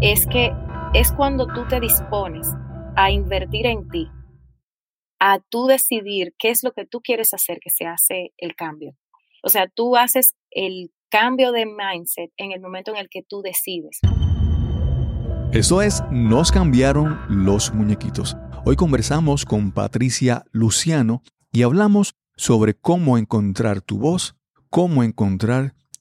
es que es cuando tú te dispones a invertir en ti, a tú decidir qué es lo que tú quieres hacer que se hace el cambio. O sea, tú haces el cambio de mindset en el momento en el que tú decides. Eso es, nos cambiaron los muñequitos. Hoy conversamos con Patricia Luciano y hablamos sobre cómo encontrar tu voz, cómo encontrar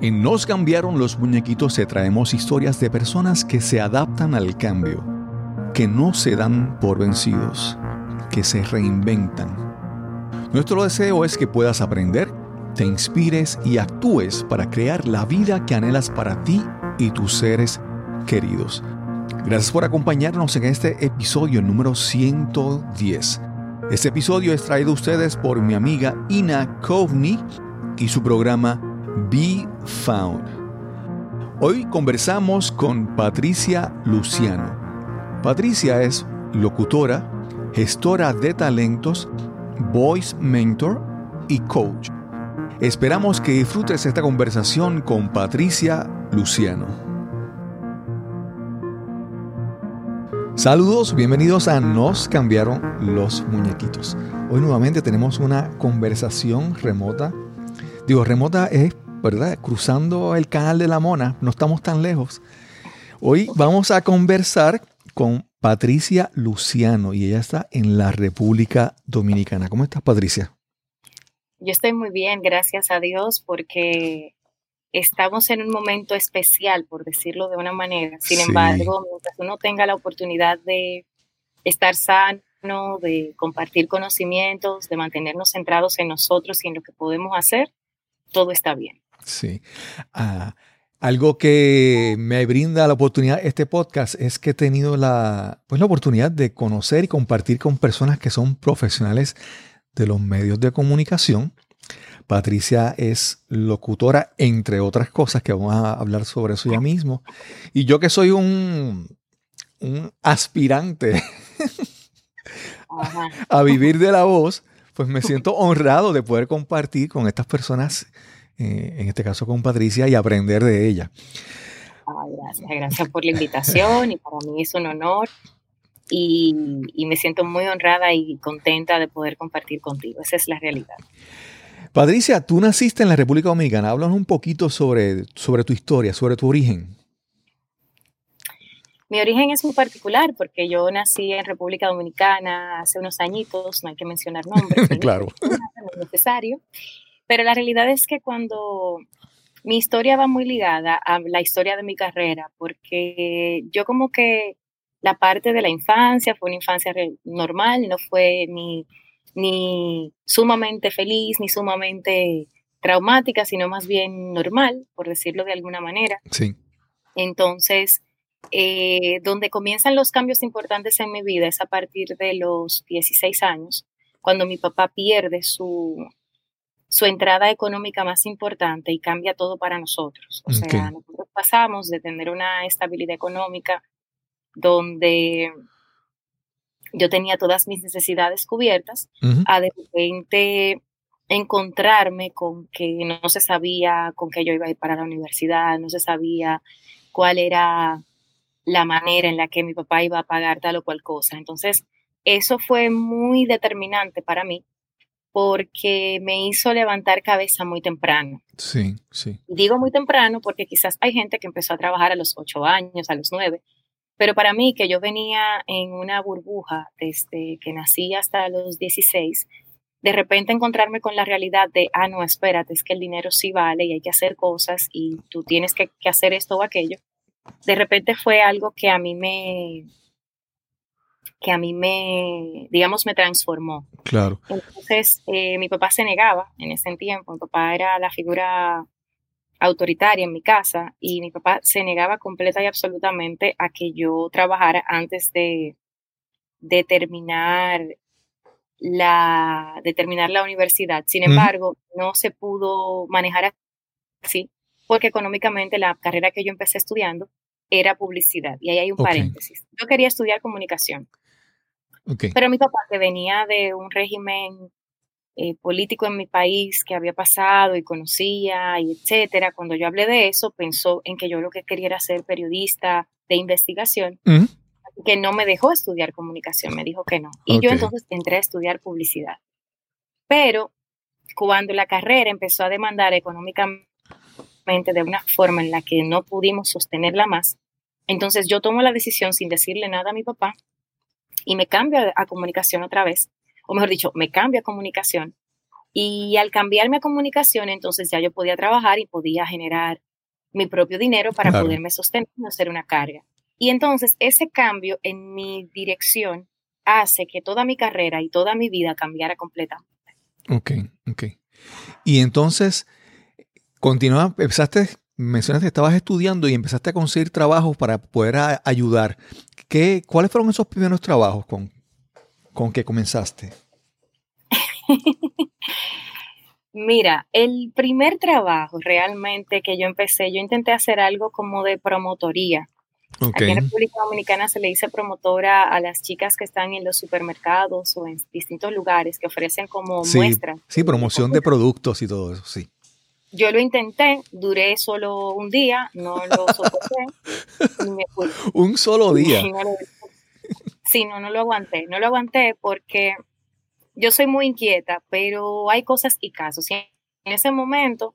En Nos cambiaron los muñequitos te traemos historias de personas que se adaptan al cambio, que no se dan por vencidos, que se reinventan. Nuestro deseo es que puedas aprender, te inspires y actúes para crear la vida que anhelas para ti y tus seres queridos. Gracias por acompañarnos en este episodio número 110. Este episodio es traído a ustedes por mi amiga Ina Kovni y su programa Be Found. Hoy conversamos con Patricia Luciano. Patricia es locutora, gestora de talentos, voice mentor y coach. Esperamos que disfrutes esta conversación con Patricia Luciano. Saludos, bienvenidos a Nos cambiaron los muñequitos. Hoy nuevamente tenemos una conversación remota. Digo, remota es ¿verdad? Cruzando el canal de la Mona, no estamos tan lejos. Hoy vamos a conversar con Patricia Luciano y ella está en la República Dominicana. ¿Cómo estás, Patricia? Yo estoy muy bien, gracias a Dios, porque estamos en un momento especial, por decirlo de una manera. Sin embargo, mientras uno tenga la oportunidad de estar sano, de compartir conocimientos, de mantenernos centrados en nosotros y en lo que podemos hacer, todo está bien. Sí. Ah, algo que me brinda la oportunidad este podcast es que he tenido la, pues, la oportunidad de conocer y compartir con personas que son profesionales de los medios de comunicación. Patricia es locutora, entre otras cosas, que vamos a hablar sobre eso ya mismo. Y yo que soy un, un aspirante a vivir de la voz, pues me siento honrado de poder compartir con estas personas eh, en este caso con Patricia, y aprender de ella. gracias, gracias por la invitación y para mí es un honor y, me siento muy honrada y contenta de poder compartir contigo. Esa es la realidad. Patricia, tú naciste en la República Dominicana. Háblanos un poquito sobre, sobre tu historia, sobre tu origen. Mi origen es muy particular porque yo nací en República Dominicana hace unos añitos, no hay que mencionar nombres. claro. No es necesario. Pero la realidad es que cuando mi historia va muy ligada a la historia de mi carrera, porque yo como que la parte de la infancia fue una infancia normal, no fue ni, ni sumamente feliz, ni sumamente traumática, sino más bien normal, por decirlo de alguna manera. Sí. Entonces, eh, donde comienzan los cambios importantes en mi vida es a partir de los 16 años, cuando mi papá pierde su, su entrada económica más importante y cambia todo para nosotros. O sea, nosotros pasamos de tener una estabilidad económica donde yo tenía todas mis necesidades cubiertas, a de repente encontrarme con que no se sabía con qué yo iba a ir para la universidad, no se sabía cuál era la manera en la que mi papá iba a pagar tal o cual cosa. Entonces, eso fue muy determinante para mí porque me hizo levantar cabeza muy temprano. Sí, sí. Digo muy temprano porque quizás hay gente que empezó a trabajar a los ocho años, a los nueve, pero para mí, que yo venía en una burbuja desde que nací hasta los 16, de repente encontrarme con la realidad de, ah, no, espérate, es que el dinero sí vale y hay que hacer cosas y tú tienes que, que hacer esto o aquello, de repente fue algo que a mí me, que a mí me, digamos, me transformó. Claro. Entonces, eh, mi papá se negaba en ese tiempo. Mi papá era la figura autoritaria en mi casa y mi papá se negaba completa y absolutamente a que yo trabajara antes de, de terminar la, de terminar la universidad. Sin embargo, no se pudo manejar así porque económicamente la carrera que yo empecé estudiando era publicidad. Y ahí hay un paréntesis. Yo quería estudiar comunicación. Pero mi papá, que venía de un régimen eh, político en mi país que había pasado y conocía, y etcétera, cuando yo hablé de eso, pensó en que yo lo que quería era ser periodista de investigación, que no me dejó estudiar comunicación, me dijo que no. Y yo entonces entré a estudiar publicidad. Pero cuando la carrera empezó a demandar económicamente de una forma en la que no pudimos sostenerla más, entonces yo tomo la decisión sin decirle nada a mi papá y me cambio a comunicación otra vez o mejor dicho, me cambio a comunicación. Y al cambiarme a comunicación, entonces ya yo podía trabajar y podía generar mi propio dinero para poderme sostener y no ser una carga. Y entonces ese cambio en mi dirección hace que toda mi carrera y toda mi vida cambiara completamente. Ok, ok. Y entonces, continúa, empezaste, mencionaste que estabas estudiando y empezaste a conseguir trabajos para poder ayudar. ¿Qué, ¿Cuáles fueron esos primeros trabajos con, con que comenzaste? Mira, el primer trabajo realmente que yo empecé, yo intenté hacer algo como de promotoría. Aquí en República Dominicana se le dice promotora a las chicas que están en los supermercados o en distintos lugares que ofrecen como muestras. Sí, promoción de productos y todo eso, sí. Yo lo intenté, duré solo un día, no lo soporté. un solo día. Sí, no, no lo aguanté. No lo aguanté porque yo soy muy inquieta, pero hay cosas y casos. Y en ese momento,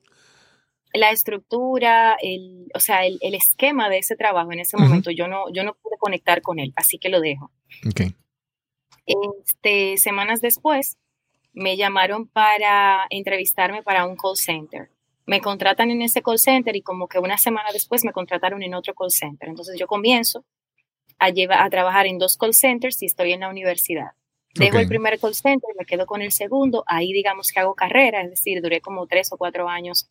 la estructura, el, o sea, el, esquema de ese trabajo en ese momento, yo, no, yo no pude conectar con él, así que lo dejo. Okay. Este, semanas después, me llamaron para entrevistarme para un call center. Me contratan en ese call center y como que una semana después me contrataron en otro call center. Entonces yo comienzo a, a trabajar en dos call centers y estoy en la universidad. Dejo el primer call center, me quedo con el segundo, ahí digamos que hago carrera, es decir, duré como tres o cuatro años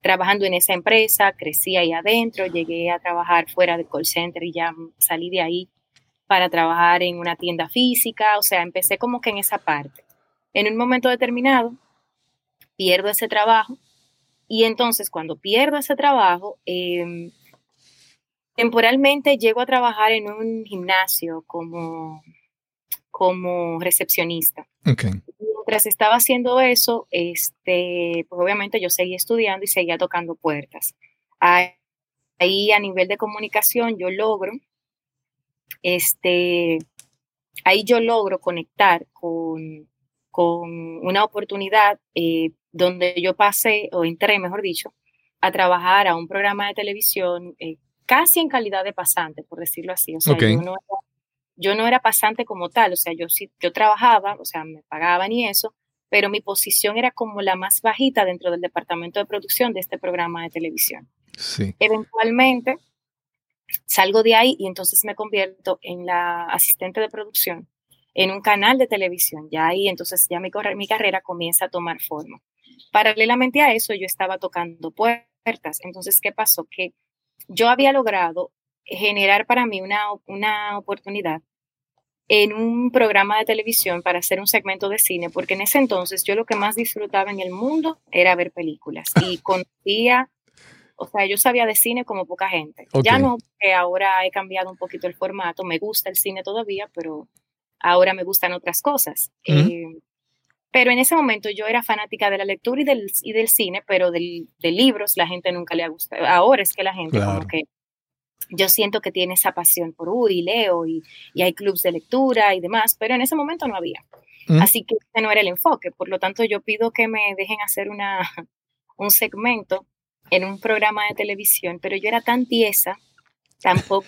trabajando en esa empresa, crecí ahí adentro, llegué a trabajar fuera del call center y ya salí de ahí para trabajar en una tienda física, o sea, empecé como que en esa parte. En un momento determinado, pierdo ese trabajo y entonces cuando pierdo ese trabajo, eh, Temporalmente llego a trabajar en un gimnasio como, como recepcionista. Mientras estaba haciendo eso, este, pues obviamente yo seguía estudiando y seguía tocando puertas. Ahí a nivel de comunicación yo logro, este, ahí yo logro conectar con, con una oportunidad eh, donde yo pasé, o entré, mejor dicho, a trabajar a un programa de televisión eh, casi en calidad de pasante, por decirlo así. O sea, yo, no era, pasante como tal, o sea, yo sí, yo trabajaba, o sea, me pagaban y eso, pero mi posición era como la más bajita dentro del departamento de producción de este programa de televisión. Sí. Eventualmente salgo de ahí y entonces me convierto en la asistente de producción en un canal de televisión. Ya ahí entonces ya mi, mi carrera comienza a tomar forma. Paralelamente a eso yo estaba tocando puertas. Entonces, ¿qué pasó? Que yo había logrado generar para mí una, una oportunidad en un programa de televisión para hacer un segmento de cine, porque en ese entonces yo lo que más disfrutaba en el mundo era ver películas y conocía, o sea, yo sabía de cine como poca gente. Ya no, que ahora he cambiado un poquito el formato, me gusta el cine todavía, pero ahora me gustan otras cosas. Pero en ese momento yo era fanática de la lectura y del, y del cine, pero del, de libros la gente nunca le ha gustado. Ahora es que la gente como que yo siento que tiene esa pasión por, uy, leo y, y hay clubs de lectura y demás, pero en ese momento no había. Mm. Así que ese no era el enfoque. Por lo tanto, yo pido que me dejen hacer una, un segmento en un programa de televisión, pero yo era tan tiesa, tan poco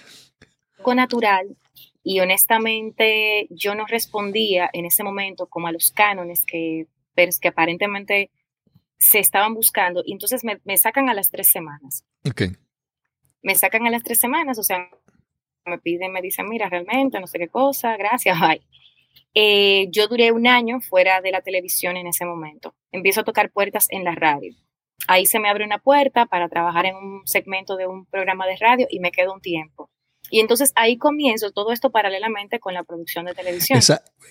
natural, y honestamente yo no respondía en ese momento como a los cánones que, que aparentemente se estaban buscando y entonces me, me sacan a las tres semanas. Okay. Me sacan a las tres semanas, o sea, me piden, me dicen, mira, realmente, no sé qué cosa, gracias, bye. Eh, yo duré un año fuera de la televisión en ese momento. Empiezo a tocar puertas en la radio. ahí se me abre una puerta para trabajar en un segmento de un programa de radio y me quedo un tiempo. Y entonces ahí comienzo todo esto paralelamente con la producción de televisión.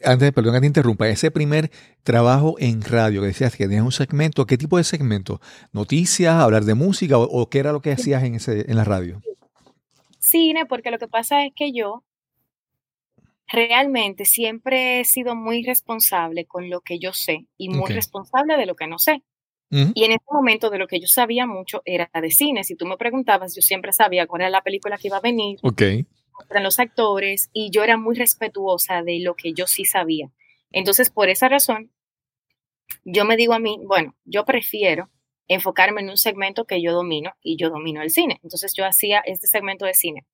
antes, perdón que te interrumpa, ese primer trabajo en radio que decías que tenías un segmento, ¿qué tipo de segmento? ¿Noticias, hablar de música o, qué era lo que hacías en, ese, en la radio? Cine, porque lo que pasa es que yo realmente siempre he sido muy responsable con lo que yo sé y muy responsable de lo que no sé. Y en ese momento de lo que yo sabía mucho era de cine. Si tú me preguntabas, yo siempre sabía cuál era la película que iba a venir, okay. eran los actores, y yo era muy respetuosa de lo que yo sí sabía. Entonces, por esa razón, yo me digo a mí, bueno, yo prefiero enfocarme en un segmento que yo domino y yo domino el cine. Entonces yo hacía este segmento de cine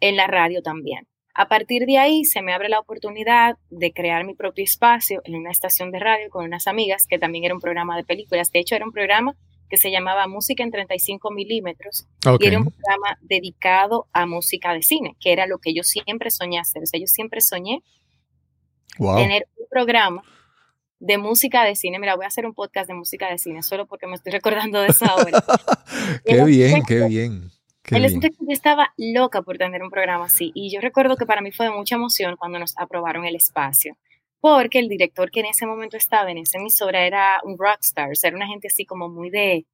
en la radio también. A partir de ahí se me abre la oportunidad de crear mi propio espacio en una estación de radio con unas amigas, que también era un programa de películas. De hecho, era un programa que se llamaba Música en 35 milímetros y era un programa dedicado a música de cine, que era lo que yo siempre soñé hacer. O sea, yo siempre soñé tener un programa de música de cine. Mira, voy a hacer un podcast de música de cine solo porque me estoy recordando de eso ahora. qué bien, qué bien el yo estaba loca por tener un programa así y yo recuerdo que para mí fue de mucha emoción cuando nos aprobaron el espacio, porque el director que en ese momento estaba en esa emisora era un rockstar, era una gente así como muy de,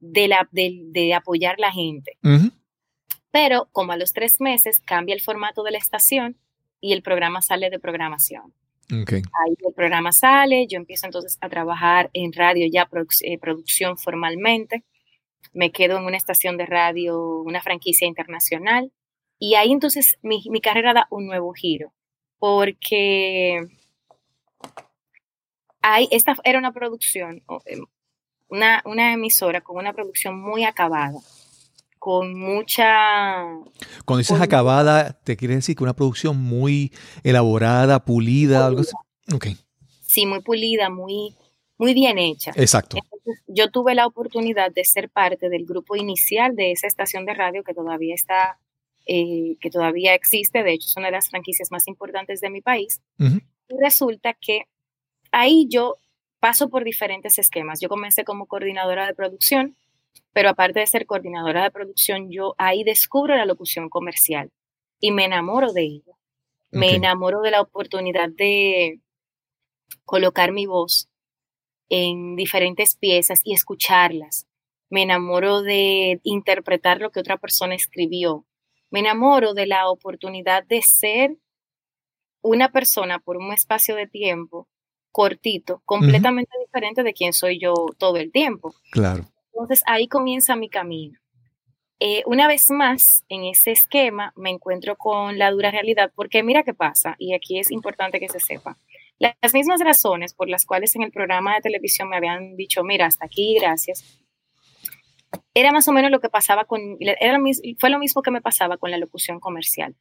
de, la, de, apoyar la gente. Pero como a los tres meses cambia el formato de la estación y el programa sale de programación. Ahí el programa sale, yo empiezo entonces a trabajar en radio ya eh, producción formalmente me quedo en una estación de radio, una franquicia internacional, y ahí entonces mi, carrera da un nuevo giro, porque ahí, esta era una producción, em, una, una emisora con una producción muy acabada, con mucha... Cuando dices acabada, ¿te quiere decir que una producción muy elaborada, pulida, algo así? Okay. Sí, muy pulida, muy, muy bien hecha. Exacto. yo tuve la oportunidad de ser parte del grupo inicial de esa estación de radio que todavía está, eh, que todavía existe, de hecho es una de las franquicias más importantes de mi país. Y resulta que ahí yo paso por diferentes esquemas. Yo comencé como coordinadora de producción, pero aparte de ser coordinadora de producción, yo ahí descubro la locución comercial y me enamoro de ella. Me enamoro de la oportunidad de colocar mi voz en diferentes piezas y escucharlas. Me enamoro de interpretar lo que otra persona escribió. Me enamoro de la oportunidad de ser una persona por un espacio de tiempo cortito, completamente diferente de quien soy yo todo el tiempo. Claro. Entonces ahí comienza mi camino. Eh, una vez más, en ese esquema me encuentro con la dura realidad, porque mira qué pasa, y aquí es importante que se sepa. Las mismas razones por las cuales en el programa de televisión me habían dicho, mira, hasta aquí, gracias, era más o menos lo que pasaba con, era, fue lo mismo que me pasaba con la locución comercial.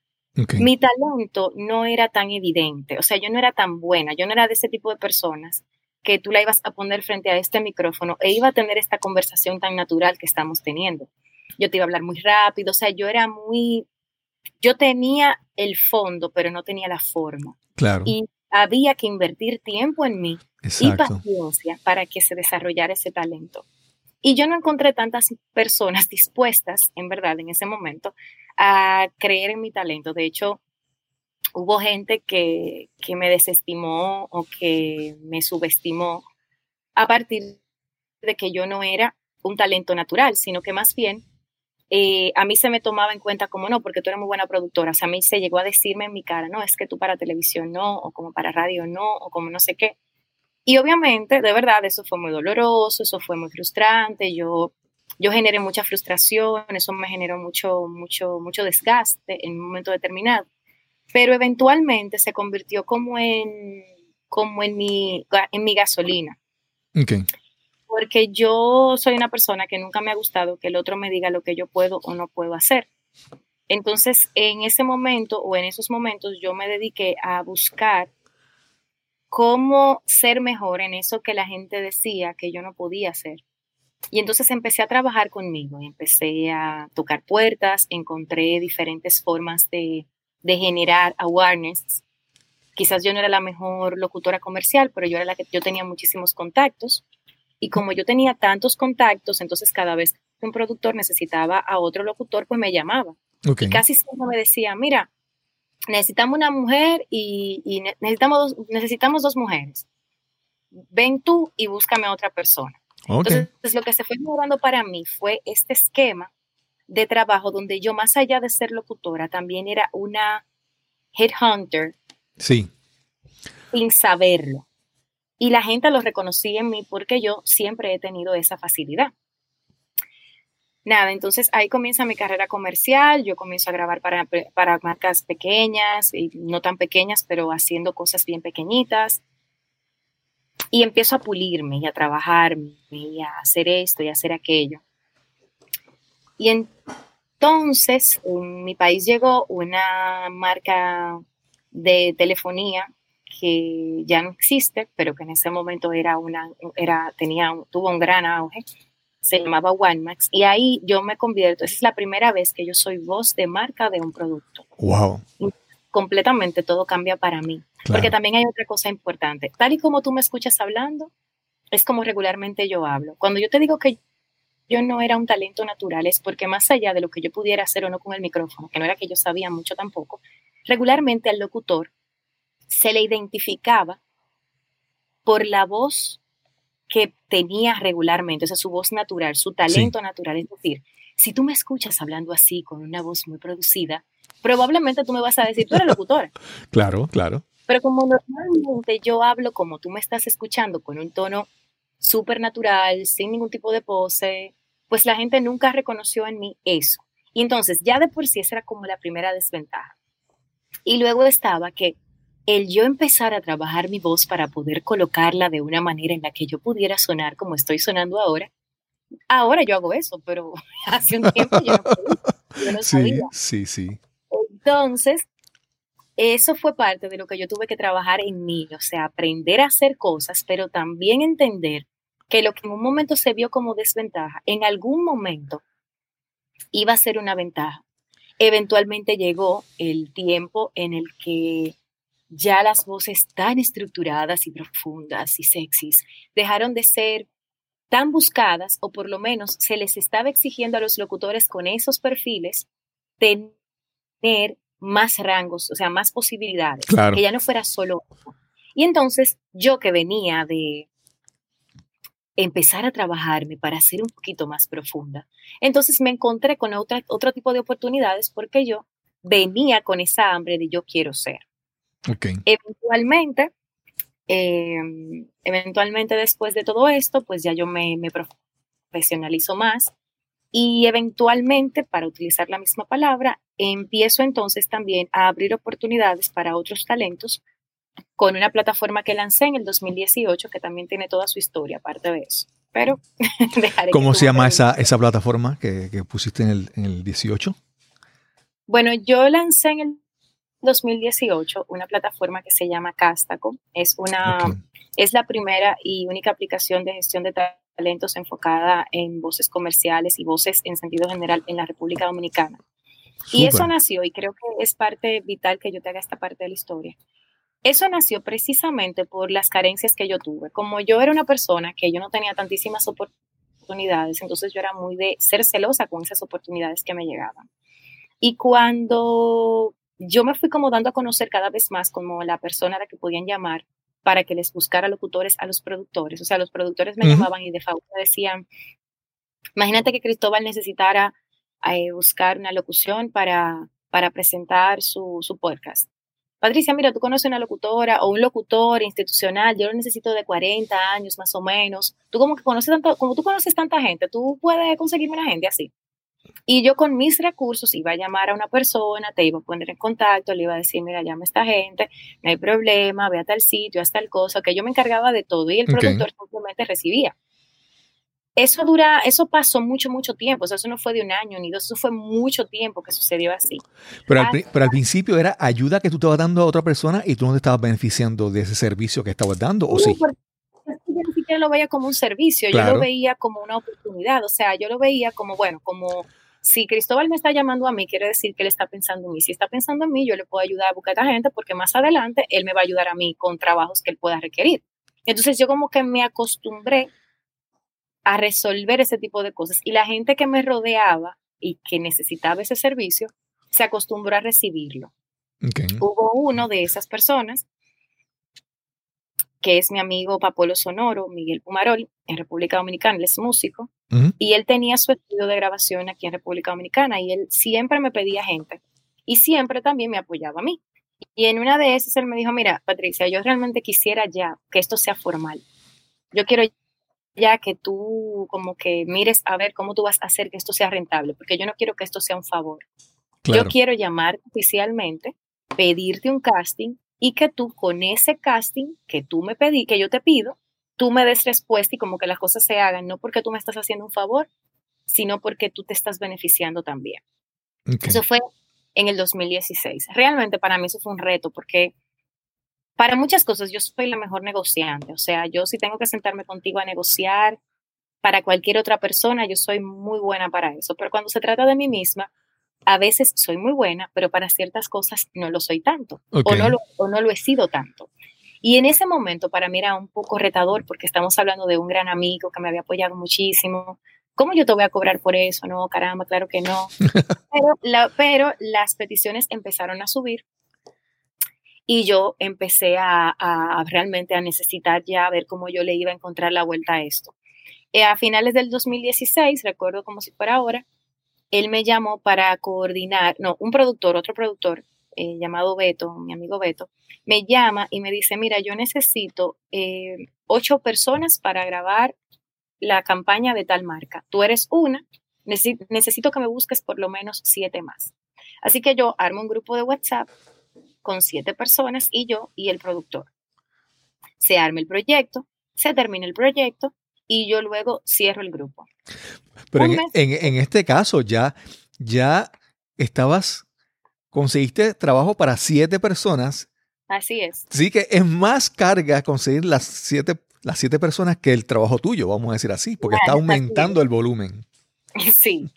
Mi talento no era tan evidente, o sea, yo no era tan buena, yo no era de ese tipo de personas que tú la ibas a poner frente a este micrófono e iba a tener esta conversación tan natural que estamos teniendo. Yo te iba a hablar muy rápido, o sea, yo era muy, yo tenía el fondo, pero no tenía la forma. Claro había que invertir tiempo en mí y paciencia para que se desarrollara ese talento. Y yo no encontré tantas personas dispuestas, en verdad, en ese momento, a creer en mi talento. De hecho, hubo gente que, que me desestimó o que me subestimó a partir de que yo no era un talento natural, sino que más bien eh, a mí se me tomaba en cuenta como no, porque tú eres muy buena productora. O sea, a mí se llegó a decirme en mi cara, no, es que tú para televisión no, o como para radio no, o como no sé qué. Y obviamente, de verdad, eso fue muy doloroso, eso fue muy frustrante. Yo, yo generé mucha frustración, eso me generó mucho, mucho, mucho desgaste en un momento determinado. Pero eventualmente se convirtió como en, como en mi, en mi gasolina. Okay porque yo soy una persona que nunca me ha gustado que el otro me diga lo que yo puedo o no puedo hacer. Entonces, en ese momento o en esos momentos yo me dediqué a buscar cómo ser mejor en eso que la gente decía que yo no podía hacer. Y entonces empecé a trabajar conmigo, empecé a tocar puertas, encontré diferentes formas de, generar awareness. Quizás yo no era la mejor locutora comercial, pero yo era la que yo tenía muchísimos contactos Y como yo tenía tantos contactos, entonces cada vez que un productor necesitaba a otro locutor, pues me llamaba. Y casi siempre me decía, mira, necesitamos una mujer y, necesitamos, necesitamos dos mujeres. Ven tú y búscame a otra persona. Entonces, lo que se fue mejorando para mí fue este esquema de trabajo donde yo, más allá de ser locutora, también era una headhunter. Sí. Sin saberlo. Y la gente lo reconocía en mí porque yo siempre he tenido esa facilidad. Nada, entonces ahí comienza mi carrera comercial, yo comienzo a grabar para, para marcas pequeñas, y no tan pequeñas, pero haciendo cosas bien pequeñitas. Y empiezo a pulirme y a trabajarme y a hacer esto y a hacer aquello. Y entonces en mi país llegó una marca de telefonía que ya no existe, pero que en ese momento era una, era, tenía, tuvo un gran auge, se llamaba OneMax, y ahí yo me convierto, esa es la primera vez que yo soy voz de marca de un producto. Wow. completamente todo cambia para mí. Porque también hay otra cosa importante. Tal y como tú me escuchas hablando, es como regularmente yo hablo. Cuando yo te digo que yo no era un talento natural, es porque más allá de lo que yo pudiera hacer o no con el micrófono, que no era que yo sabía mucho tampoco, regularmente al locutor se le identificaba por la voz que tenía regularmente, o sea, su voz natural, su talento natural. Es decir, si tú me escuchas hablando así, con una voz muy producida, probablemente tú me vas a decir, tú eres locutora. claro, claro. Pero como normalmente yo hablo como tú me estás escuchando, con un tono súper natural, sin ningún tipo de pose, pues la gente nunca reconoció en mí eso. Y entonces ya de por sí esa era como la primera desventaja. Y luego estaba que el yo empezar a trabajar mi voz para poder colocarla de una manera en la que yo pudiera sonar como estoy sonando ahora, ahora yo hago eso, pero hace un tiempo yo no, sí, Sí, sí. Entonces, eso fue parte de lo que yo tuve que trabajar en mí, o sea, aprender a hacer cosas, pero también entender que lo que en un momento se vio como desventaja, en algún momento iba a ser una ventaja. Eventualmente llegó el tiempo en el que ya las voces tan estructuradas y profundas y sexys dejaron de ser tan buscadas o por lo menos se les estaba exigiendo a los locutores con esos perfiles tener más rangos, o sea, más posibilidades, que ya no fuera solo. Y entonces yo que venía de empezar a trabajarme para ser un poquito más profunda, entonces me encontré con otra, otro tipo de oportunidades porque yo venía con esa hambre de yo quiero ser. Eventualmente, em, eventualmente después de todo esto, pues ya yo me, me profesionalizo más y eventualmente, para utilizar la misma palabra, empiezo entonces también a abrir oportunidades para otros talentos con una plataforma que lancé en el 2018 que también tiene toda su historia aparte de eso. Pero dejaré ¿Cómo se llama esa, esa plataforma que, que pusiste en el, en el 18? Bueno, yo lancé en el 2018 una plataforma que se llama Castaco. Es, una, es la primera y única aplicación de gestión de talentos enfocada en voces comerciales y voces en sentido general en la República Dominicana. Y eso nació, y creo que es parte vital que yo te haga esta parte de la historia. Eso nació precisamente por las carencias que yo tuve. Como yo era una persona que yo no tenía tantísimas oportunidades, entonces yo era muy de ser celosa con esas oportunidades que me llegaban. Y cuando yo me fui como dando a conocer cada vez más como la persona a la que podían llamar para que les buscara locutores a los productores. O sea, los productores me llamaban y de favor decían, imagínate que Cristóbal necesitara eh, buscar una locución para, para presentar su, su podcast. Patricia, mira, tú conoces una locutora o un locutor institucional, yo lo necesito de 40 años más o menos. Tú como que conoces tanto, como tú conoces tanta gente, tú puedes conseguirme una gente así. Y yo con mis recursos iba a llamar a una persona, te iba a poner en contacto, le iba a decir, mira, llama a esta gente, no hay problema, ve a tal sitio, haz tal cosa, que yo me encargaba de todo y el productor simplemente recibía. Eso dura, eso pasó mucho, mucho tiempo, o sea, eso no fue de un año ni dos, eso fue mucho tiempo que sucedió así. Pero al, pero al principio era ayuda que tú estabas dando a otra persona y tú no te estabas beneficiando de ese servicio que estabas dando, ¿o sí? yo ni siquiera lo veía como un servicio, yo lo veía como una oportunidad, o sea, yo lo veía como, bueno, como si Cristóbal me está llamando a mí, quiere decir que él está pensando en mí. Si está pensando en mí, yo le puedo ayudar a buscar a esta gente porque más adelante él me va a ayudar a mí con trabajos que él pueda requerir. Entonces yo como que me acostumbré a resolver ese tipo de cosas. Y la gente que me rodeaba y que necesitaba ese servicio, se acostumbró a recibirlo. Hubo uno de esas personas, que es mi amigo Papolo Sonoro, Miguel Pumarol, en República Dominicana, él es músico, y él tenía su estudio de grabación aquí en República Dominicana, y él siempre me pedía gente, y siempre también me apoyaba a mí. Y en una de esas él me dijo, mira, Patricia, yo realmente quisiera ya que esto sea formal. Yo quiero ya que tú como que mires a ver cómo tú vas a hacer que esto sea rentable, porque yo no quiero que esto sea un favor. Yo quiero llamarte oficialmente, pedirte un casting y que tú con ese casting que tú me pedí, que yo te pido, tú me des respuesta y como que las cosas se hagan, no porque tú me estás haciendo un favor, sino porque tú te estás beneficiando también. Eso fue en el 2016. Realmente para mí eso fue un reto porque para muchas cosas yo soy la mejor negociante. O sea, yo si tengo que sentarme contigo a negociar para cualquier otra persona, yo soy muy buena para eso. Pero cuando se trata de mí misma, a veces soy muy buena, pero para ciertas cosas no lo soy tanto o, no lo, o no lo he sido tanto. Y en ese momento para mí era un poco retador porque estamos hablando de un gran amigo que me había apoyado muchísimo. ¿Cómo yo te voy a cobrar por eso? No, caramba, claro que no. pero, pero las peticiones empezaron a subir y yo empecé a, realmente a necesitar ya ver cómo yo le iba a encontrar la vuelta a esto. Eh, a finales del 2016, recuerdo como si fuera ahora, él me llamó para coordinar, no, un productor, otro productor eh, llamado Beto, mi amigo Beto, me llama y me dice, mira, yo necesito eh, ocho personas para grabar la campaña de tal marca. Tú eres una, necesito que me busques por lo menos siete más. Así que yo armo un grupo de WhatsApp con siete personas y yo y el productor. Se arma el proyecto, se termina el proyecto y yo luego cierro el grupo. Pero en, este caso ya, ya estabas, conseguiste trabajo para siete personas. Así es. Sí que es más carga conseguir las siete, las siete personas que el trabajo tuyo, vamos a decir así, porque está aumentando el volumen. Sí.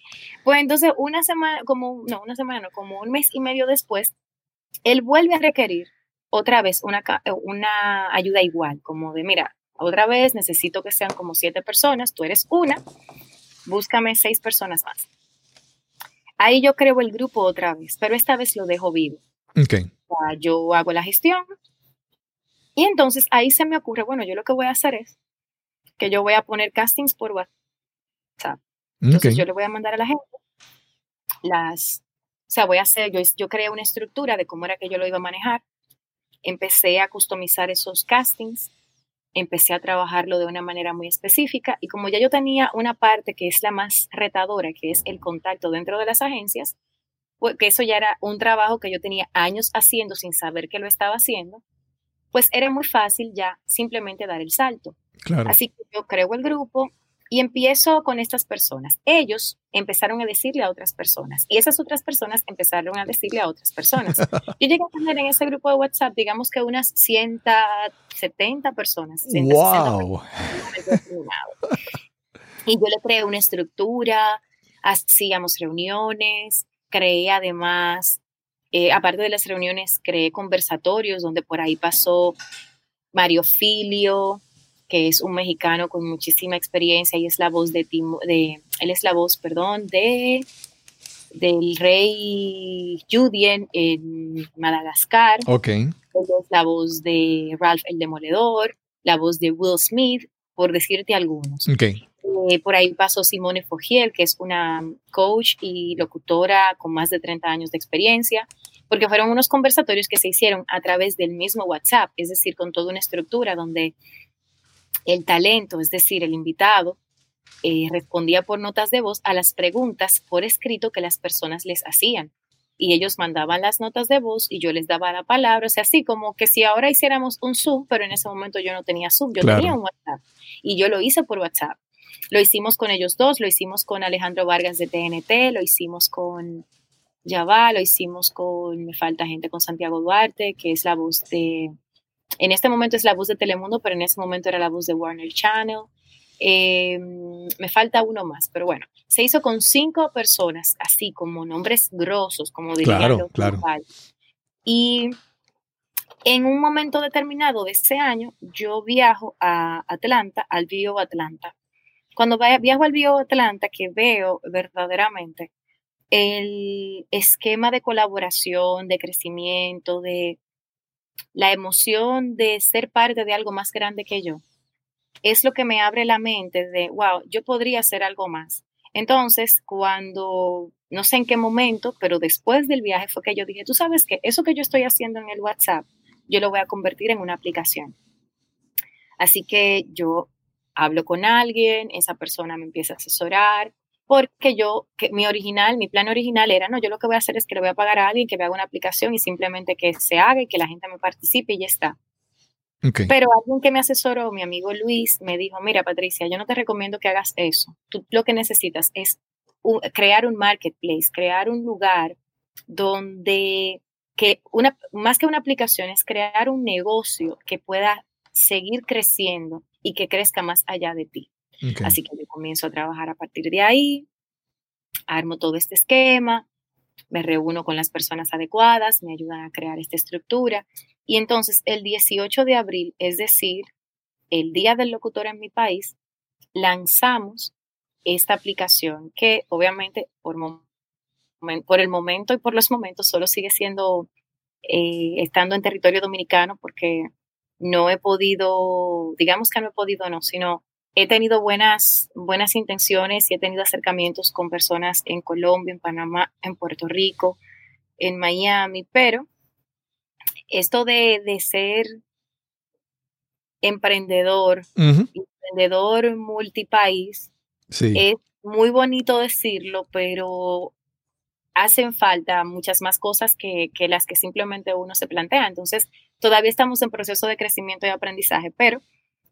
Pues entonces una semana, como, no, una semana, no, como un mes y medio después, él vuelve a requerir otra vez una, una ayuda igual, como de, mira, otra vez necesito que sean como siete personas, tú eres una, búscame seis personas más. Ahí yo creo el grupo otra vez, pero esta vez lo dejo vivo. Okay. yo hago la gestión y entonces ahí se me ocurre, bueno, yo lo que voy a hacer es que yo voy a poner castings por WhatsApp. Entonces yo le voy a mandar a la gente las, o sea, voy a hacer, yo, yo creé una estructura de cómo era que yo lo iba a manejar. Empecé a customizar esos castings, empecé a trabajarlo de una manera muy específica y como ya yo tenía una parte que es la más retadora, que es el contacto dentro de las agencias, pues que eso ya era un trabajo que yo tenía años haciendo sin saber que lo estaba haciendo, pues era muy fácil ya simplemente dar el salto. Así que yo creo el grupo, y empiezo con estas personas. Ellos empezaron a decirle a otras personas y esas otras personas empezaron a decirle a otras personas. Yo llegué a tener en ese grupo de WhatsApp, digamos que unas 170 personas. ¡Wow! Y yo le creé una estructura, hacíamos reuniones, creé además, eh, aparte de las reuniones, creé conversatorios donde por ahí pasó Mario Filio, que es un mexicano con muchísima experiencia y es la voz de, de él es la voz, perdón, de del rey Judien en Madagascar. Ok. es la voz de Ralph el Demoledor, la voz de Will Smith, por decirte algunos. Okay. Eh, por ahí pasó Simone Fogiel, que es una coach y locutora con más de 30 años de experiencia, porque fueron unos conversatorios que se hicieron a través del mismo WhatsApp, es decir, con toda una estructura donde el talento, es decir, el invitado, eh, respondía por notas de voz a las preguntas por escrito que las personas les hacían. Y ellos mandaban las notas de voz y yo les daba la palabra. O sea, así como que si ahora hiciéramos un Zoom, pero en ese momento yo no tenía Zoom, yo tenía un WhatsApp. Y yo lo hice por WhatsApp. Lo hicimos con ellos dos, lo hicimos con Alejandro Vargas de TNT, lo hicimos con Yavá, lo hicimos con, me falta gente, con Santiago Duarte, que es la voz de, en este momento es la voz de Telemundo, pero en ese momento era la voz de Warner Channel. Em, me falta uno más, pero bueno, se hizo con cinco personas, así como nombres grosos, como diría claro, claro. Y en un momento determinado de ese año, yo viajo a Atlanta, al Bio Atlanta, cuando viajo al Bio Atlanta, que veo verdaderamente el esquema de colaboración, de crecimiento, de la emoción de ser parte de algo más grande que yo, es lo que me abre la mente de, wow, yo podría hacer algo más. Entonces, cuando, no sé en qué momento, pero después del viaje fue que yo dije, tú sabes que eso que yo estoy haciendo en el WhatsApp, yo lo voy a convertir en una aplicación. Así que yo hablo con alguien, esa persona me empieza a asesorar, porque yo, que mi original, mi plan original era, no, yo lo que voy a hacer es que le voy a pagar a alguien que me haga una aplicación y simplemente que se haga y que la gente me participe y ya está. Pero alguien que me asesoró, mi amigo Luis, me dijo, mira Patricia, yo no te recomiendo que hagas eso. Tú lo que necesitas es crear un marketplace, crear un lugar donde, que una, más que una aplicación, es crear un negocio que pueda seguir creciendo y que crezca más allá de ti. Así que yo comienzo a trabajar a partir de ahí, armo todo este esquema, me reúno con las personas adecuadas, me ayudan a crear esta estructura. Y entonces el 18 de abril, es decir, el Día del Locutor en mi país, lanzamos esta aplicación que obviamente por, por el momento y por los momentos solo sigue siendo, eh, estando en territorio dominicano porque no he podido, digamos que no he podido, no, sino he tenido buenas, buenas intenciones y he tenido acercamientos con personas en Colombia, en Panamá, en Puerto Rico, en Miami, pero esto de, ser emprendedor, emprendedor multipaís, es muy bonito decirlo, pero hacen falta muchas más cosas que, que las que simplemente uno se plantea. Entonces, todavía estamos en proceso de crecimiento y aprendizaje, pero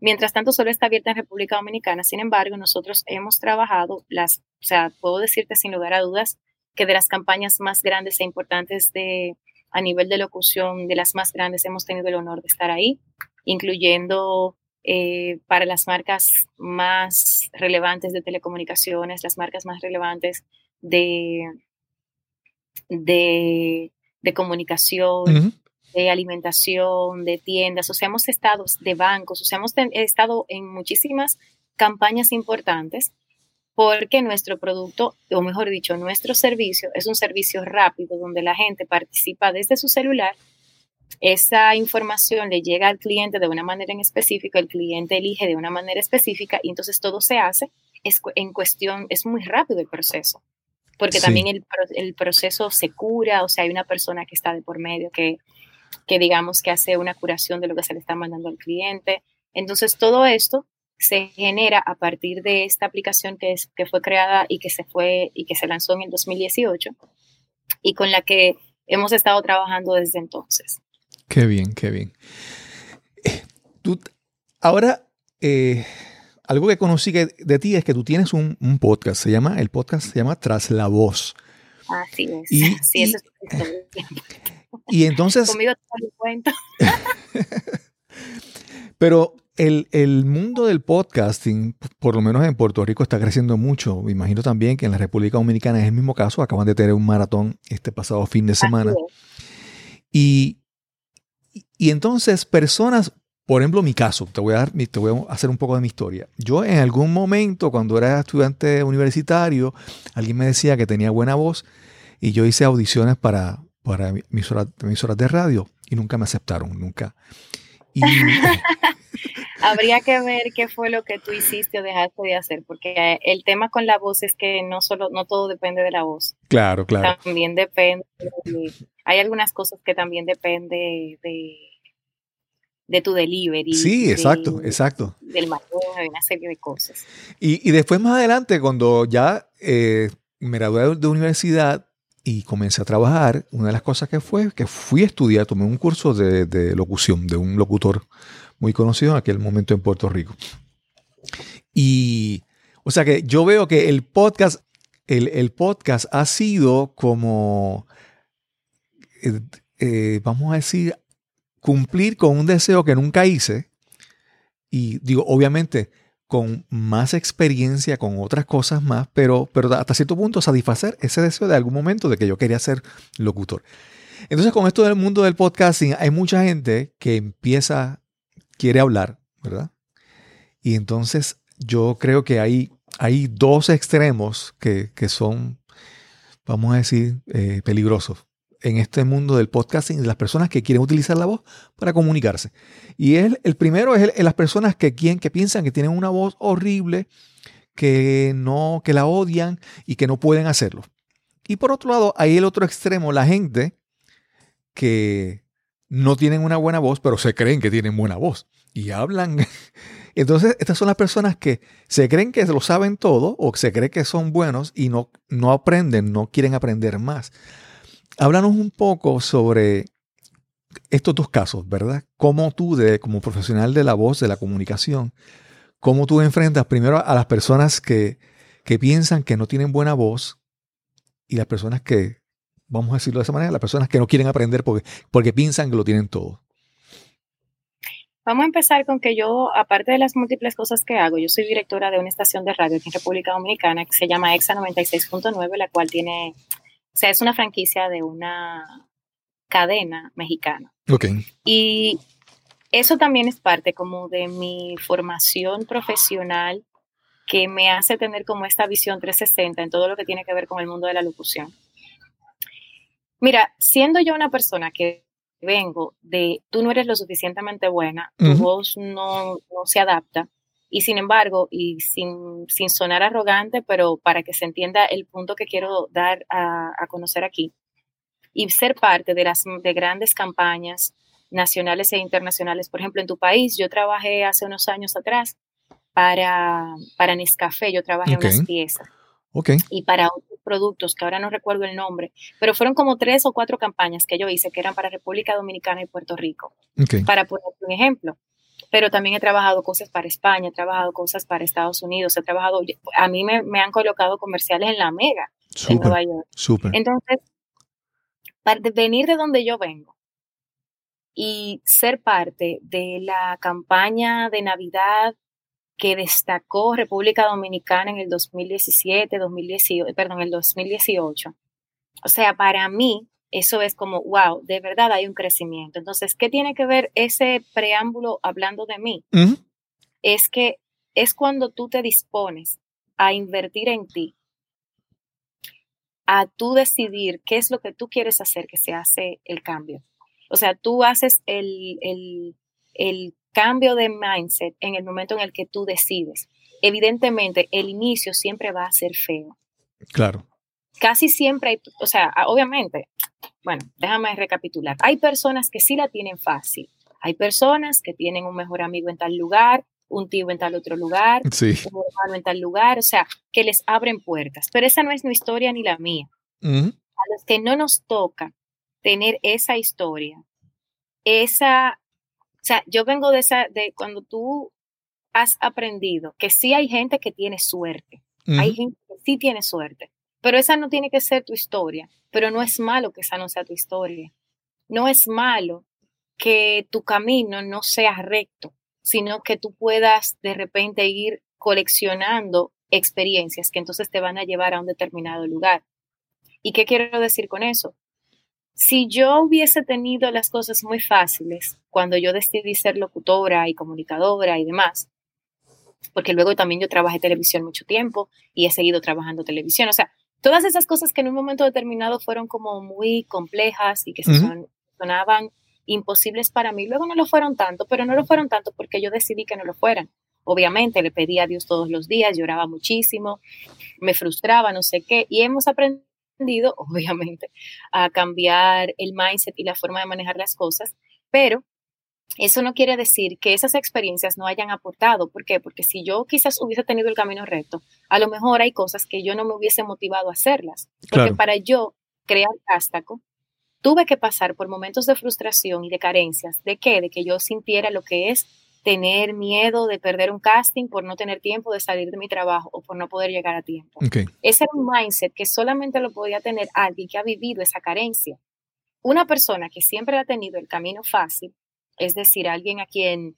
Mientras tanto, solo está abierta en República Dominicana. Sin embargo, nosotros hemos trabajado las, o sea, puedo decirte sin lugar a dudas que de las campañas más grandes e importantes de, a nivel de locución, de las más grandes, hemos tenido el honor de estar ahí, incluyendo eh, para las marcas más relevantes de telecomunicaciones, las marcas más relevantes de, de, comunicación, de alimentación, de tiendas, o sea, hemos estado de bancos, o sea, hemos estado en muchísimas campañas importantes porque nuestro producto, o mejor dicho, nuestro servicio es un servicio rápido donde la gente participa desde su celular. Esa información le llega al cliente de una manera en específica, el cliente elige de una manera específica y entonces todo se hace es, en cuestión, es muy rápido el proceso, porque también el, el proceso se cura, o sea, hay una persona que está de por medio que que digamos que hace una curación de lo que se le está mandando al cliente. Entonces, todo esto se genera a partir de esta aplicación que, es, que fue creada y que se fue y que se lanzó en el 2018 y con la que hemos estado trabajando desde entonces. Qué bien, qué bien. Eh, tú, ahora, eh, algo que conocí de ti es que tú tienes un, podcast, se llama, el podcast se llama Tras la Voz. Así es. Y, sí, eso es y entonces... Pero el, mundo del podcasting, por lo menos en Puerto Rico, está creciendo mucho. Me imagino también que en la República Dominicana es el mismo caso. Acaban de tener un maratón este pasado fin de semana. Y, y entonces personas, por ejemplo, mi caso, te voy, a dar, te voy a hacer un poco de mi historia. Yo en algún momento, cuando era estudiante universitario, alguien me decía que tenía buena voz y yo hice audiciones para, para emisoras, de radio y nunca me aceptaron, nunca. Habría que ver qué fue lo que tú hiciste o dejaste de hacer, porque el tema con la voz es que no solo, no todo depende de la voz. Claro, claro. También depende, hay algunas cosas que también depende de, de tu delivery. Sí, exacto, exacto. Del manejo de una serie de cosas. Y, después más adelante, cuando ya eh, me gradué de universidad, y comencé a trabajar, una de las cosas que fue que fui a estudiar, tomé un curso de, locución de un locutor muy conocido en aquel momento en Puerto Rico. Y, o sea que yo veo que el podcast, el, podcast ha sido como, eh, eh, vamos a decir, cumplir con un deseo que nunca hice. Y digo, obviamente, con más experiencia, con otras cosas más, pero, pero hasta cierto punto satisfacer ese deseo de algún momento de que yo quería ser locutor. Entonces, con esto del mundo del podcasting, hay mucha gente que empieza, quiere hablar, ¿verdad? Y entonces yo creo que hay, hay dos extremos que, son, vamos a decir, eh, peligrosos en este mundo del podcasting, las personas que quieren utilizar la voz para comunicarse. Y el, el primero es las personas que, que piensan que tienen una voz horrible, que no, que la odian y que no pueden hacerlo. Y por otro lado, hay el otro extremo, la gente que no tienen una buena voz, pero se creen que tienen buena voz y hablan. Entonces, estas son las personas que se creen que lo saben todo o se creen que son buenos y no, no aprenden, no quieren aprender más. Háblanos un poco sobre estos dos casos, ¿verdad? Cómo tú, como profesional de la voz, de la comunicación, cómo tú enfrentas primero a las personas que, que piensan que no tienen buena voz y las personas que, vamos a decirlo de esa manera, las personas que no quieren aprender porque, porque piensan que lo tienen todo. Vamos a empezar con que yo, aparte de las múltiples cosas que hago, yo soy directora de una estación de radio aquí en República Dominicana que se llama EXA 96.9, la cual tiene o sea, es una franquicia de una cadena mexicana. Ok. Y eso también es parte como de mi formación profesional que me hace tener como esta visión 360 en todo lo que tiene que ver con el mundo de la locución. Mira, siendo yo una persona que vengo de tú no eres lo suficientemente buena, tu voz no, no se adapta, y sin embargo, y sin, sin, sonar arrogante, pero para que se entienda el punto que quiero dar a, a conocer aquí, y ser parte de las de grandes campañas nacionales e internacionales. Por ejemplo, en tu país, yo trabajé hace unos años atrás para, para Nescafé, yo trabajé en unas piezas. Okay. Y para otros productos, que ahora no recuerdo el nombre, pero fueron como tres o cuatro campañas que yo hice que eran para República Dominicana y Puerto Rico. Okay. Para poner un ejemplo pero también he trabajado cosas para España, he trabajado cosas para Estados Unidos, he trabajado, a mí me, me han colocado comerciales en la Mega, en Nueva York. Súper. Entonces, para venir de donde yo vengo y ser parte de la campaña de Navidad que destacó República Dominicana en el 2017, 2018, perdón, el 2018. O sea, para mí eso es como, wow, de verdad hay un crecimiento. Entonces, ¿qué tiene que ver ese preámbulo hablando de mí? Es que es cuando tú te dispones a invertir en ti, a tú decidir qué es lo que tú quieres hacer que se hace el cambio. O sea, tú haces el, el, el cambio de mindset en el momento en el que tú decides. Evidentemente, el inicio siempre va a ser feo. Claro casi siempre hay, o sea, obviamente, bueno, déjame recapitular. Hay personas que sí la tienen fácil. Hay personas que tienen un mejor amigo en tal lugar, un tío en tal otro lugar, un hermano en tal lugar, o sea, que les abren puertas. Pero esa no es mi historia ni la mía. A los que no nos toca tener esa historia, esa, o sea, yo vengo de esa, de cuando tú has aprendido que sí hay gente que tiene suerte, hay gente que sí tiene suerte, pero esa no tiene que ser tu historia, pero no es malo que esa no sea tu historia. No es malo que tu camino no sea recto, sino que tú puedas de repente ir coleccionando experiencias que entonces te van a llevar a un determinado lugar. ¿Y qué quiero decir con eso? Si yo hubiese tenido las cosas muy fáciles cuando yo decidí ser locutora y comunicadora y demás, porque luego también yo trabajé televisión mucho tiempo y he seguido trabajando televisión, o sea, todas esas cosas que en un momento determinado fueron como muy complejas y que se sonaban imposibles para mí, luego no lo fueron tanto, pero no lo fueron tanto porque yo decidí que no lo fueran. Obviamente le pedí a Dios todos los días, lloraba muchísimo, me frustraba, no sé qué, y hemos aprendido, obviamente, a cambiar el mindset y la forma de manejar las cosas, pero eso no quiere decir que esas experiencias no hayan aportado. ¿Por qué? Porque si yo quizás hubiese tenido el camino recto, a lo mejor hay cosas que yo no me hubiese motivado a hacerlas. Porque para yo crear Cástaco, tuve que pasar por momentos de frustración y de carencias. ¿De qué? De que yo sintiera lo que es tener miedo de perder un casting por no tener tiempo de salir de mi trabajo o por no poder llegar a tiempo. Ese era un mindset que solamente lo podía tener alguien que ha vivido esa carencia. Una persona que siempre ha tenido el camino fácil es decir, alguien a quien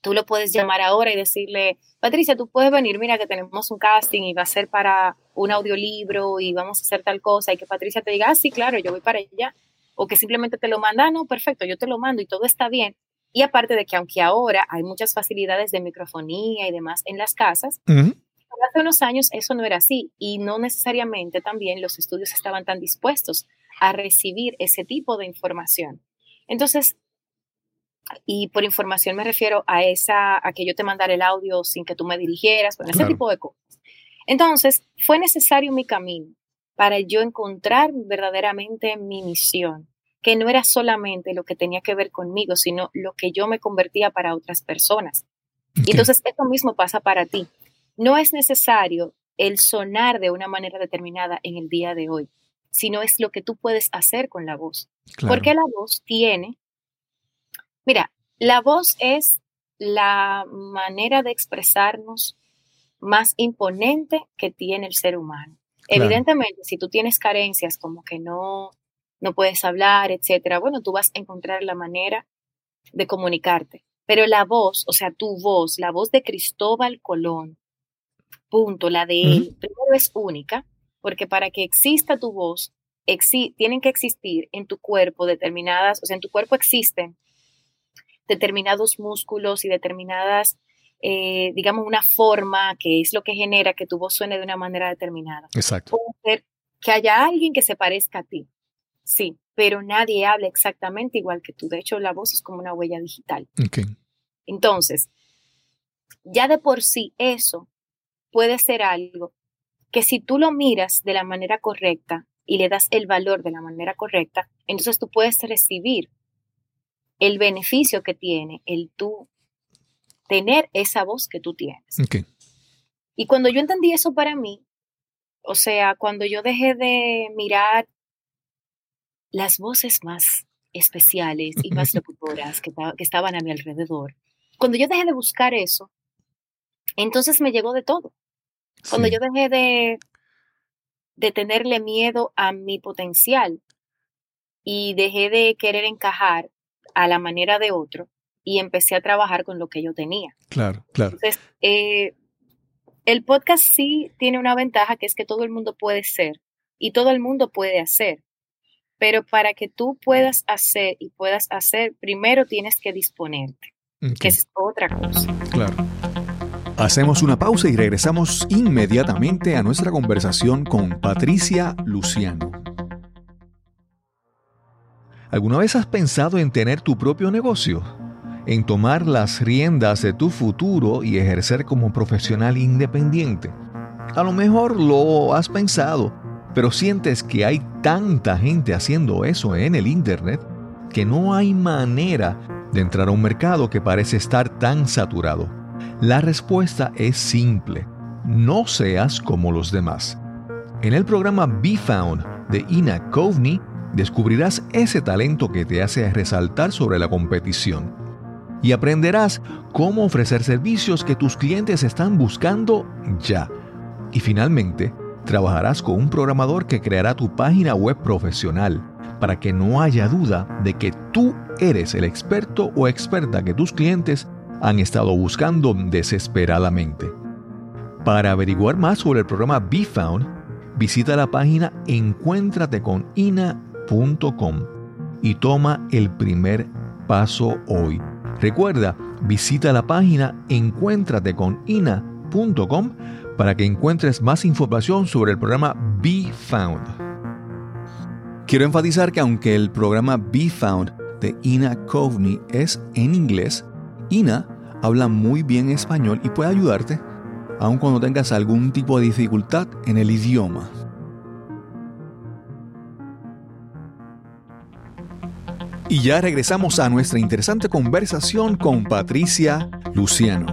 tú lo puedes llamar ahora y decirle, Patricia, tú puedes venir, mira que tenemos un casting y va a ser para un audiolibro y vamos a hacer tal cosa y que Patricia te diga, ah, sí, claro, yo voy para allá. O que simplemente te lo manda, ah, no, perfecto, yo te lo mando y todo está bien. Y aparte de que aunque ahora hay muchas facilidades de microfonía y demás en las casas, hace unos años eso no era así y no necesariamente también los estudios estaban tan dispuestos a recibir ese tipo de información. Entonces, y por información me refiero a esa, a que yo te mandara el audio sin que tú me dirigieras, bueno, ese tipo de cosas. Entonces, fue necesario mi camino para yo encontrar verdaderamente mi misión, que no era solamente lo que tenía que ver conmigo, sino lo que yo me convertía para otras personas. Y entonces, esto mismo pasa para ti. No es necesario el sonar de una manera determinada en el día de hoy, sino es lo que tú puedes hacer con la voz. Porque la voz tiene, mira, la voz es la manera de expresarnos más imponente que tiene el ser humano. Evidentemente, si tú tienes carencias como que no, no puedes hablar, etcétera, bueno, tú vas a encontrar la manera de comunicarte. Pero la voz, o sea, tu voz, la voz de Cristóbal Colón, punto, la de él, primero es única, porque para que exista tu voz, tienen que existir en tu cuerpo determinadas, o sea, en tu cuerpo existen determinados músculos y determinadas, eh, digamos, una forma que es lo que genera que tu voz suene de una manera determinada. Exacto. Puede ser que haya alguien que se parezca a ti, sí, pero nadie habla exactamente igual que tú. De hecho, la voz es como una huella digital. Okay. Entonces, ya de por sí eso puede ser algo que si tú lo miras de la manera correcta y le das el valor de la manera correcta, entonces tú puedes recibir el beneficio que tiene el tú tener esa voz que tú tienes. Y cuando yo entendí eso para mí, o sea, cuando yo dejé de mirar las voces más especiales y más locutoras que, que estaban a mi alrededor, cuando yo dejé de buscar eso, entonces me llegó de todo. Cuando yo dejé de, de tenerle miedo a mi potencial y dejé de querer encajar a la manera de otro y empecé a trabajar con lo que yo tenía. Claro, claro. Entonces, eh, el podcast sí tiene una ventaja que es que todo el mundo puede ser y todo el mundo puede hacer. Pero para que tú puedas hacer y puedas hacer, primero tienes que disponerte, que es otra cosa. Claro. Hacemos una pausa y regresamos inmediatamente a nuestra conversación con Patricia Luciano. ¿Alguna vez has pensado en tener tu propio negocio? ¿En tomar las riendas de tu futuro y ejercer como profesional independiente? A lo mejor lo has pensado, pero sientes que hay tanta gente haciendo eso en el Internet que no hay manera de entrar a un mercado que parece estar tan saturado. La respuesta es simple. No seas como los demás. En el programa Be Found de Ina Coveney descubrirás ese talento que te hace resaltar sobre la competición y aprenderás cómo ofrecer servicios que tus clientes están buscando ya. Y finalmente, trabajarás con un programador que creará tu página web profesional para que no haya duda de que tú eres el experto o experta que tus clientes han estado buscando desesperadamente. Para averiguar más sobre el programa BeFound, visita la página y toma el primer paso hoy. Recuerda, visita la página encuéntrateconina.com para que encuentres más información sobre el programa Be Found. Quiero enfatizar que aunque el programa Be Found de Ina Coveney es en inglés, Ina habla muy bien español y puede ayudarte aun cuando tengas algún tipo de dificultad en el idioma. Y ya regresamos a nuestra interesante conversación con Patricia Luciano.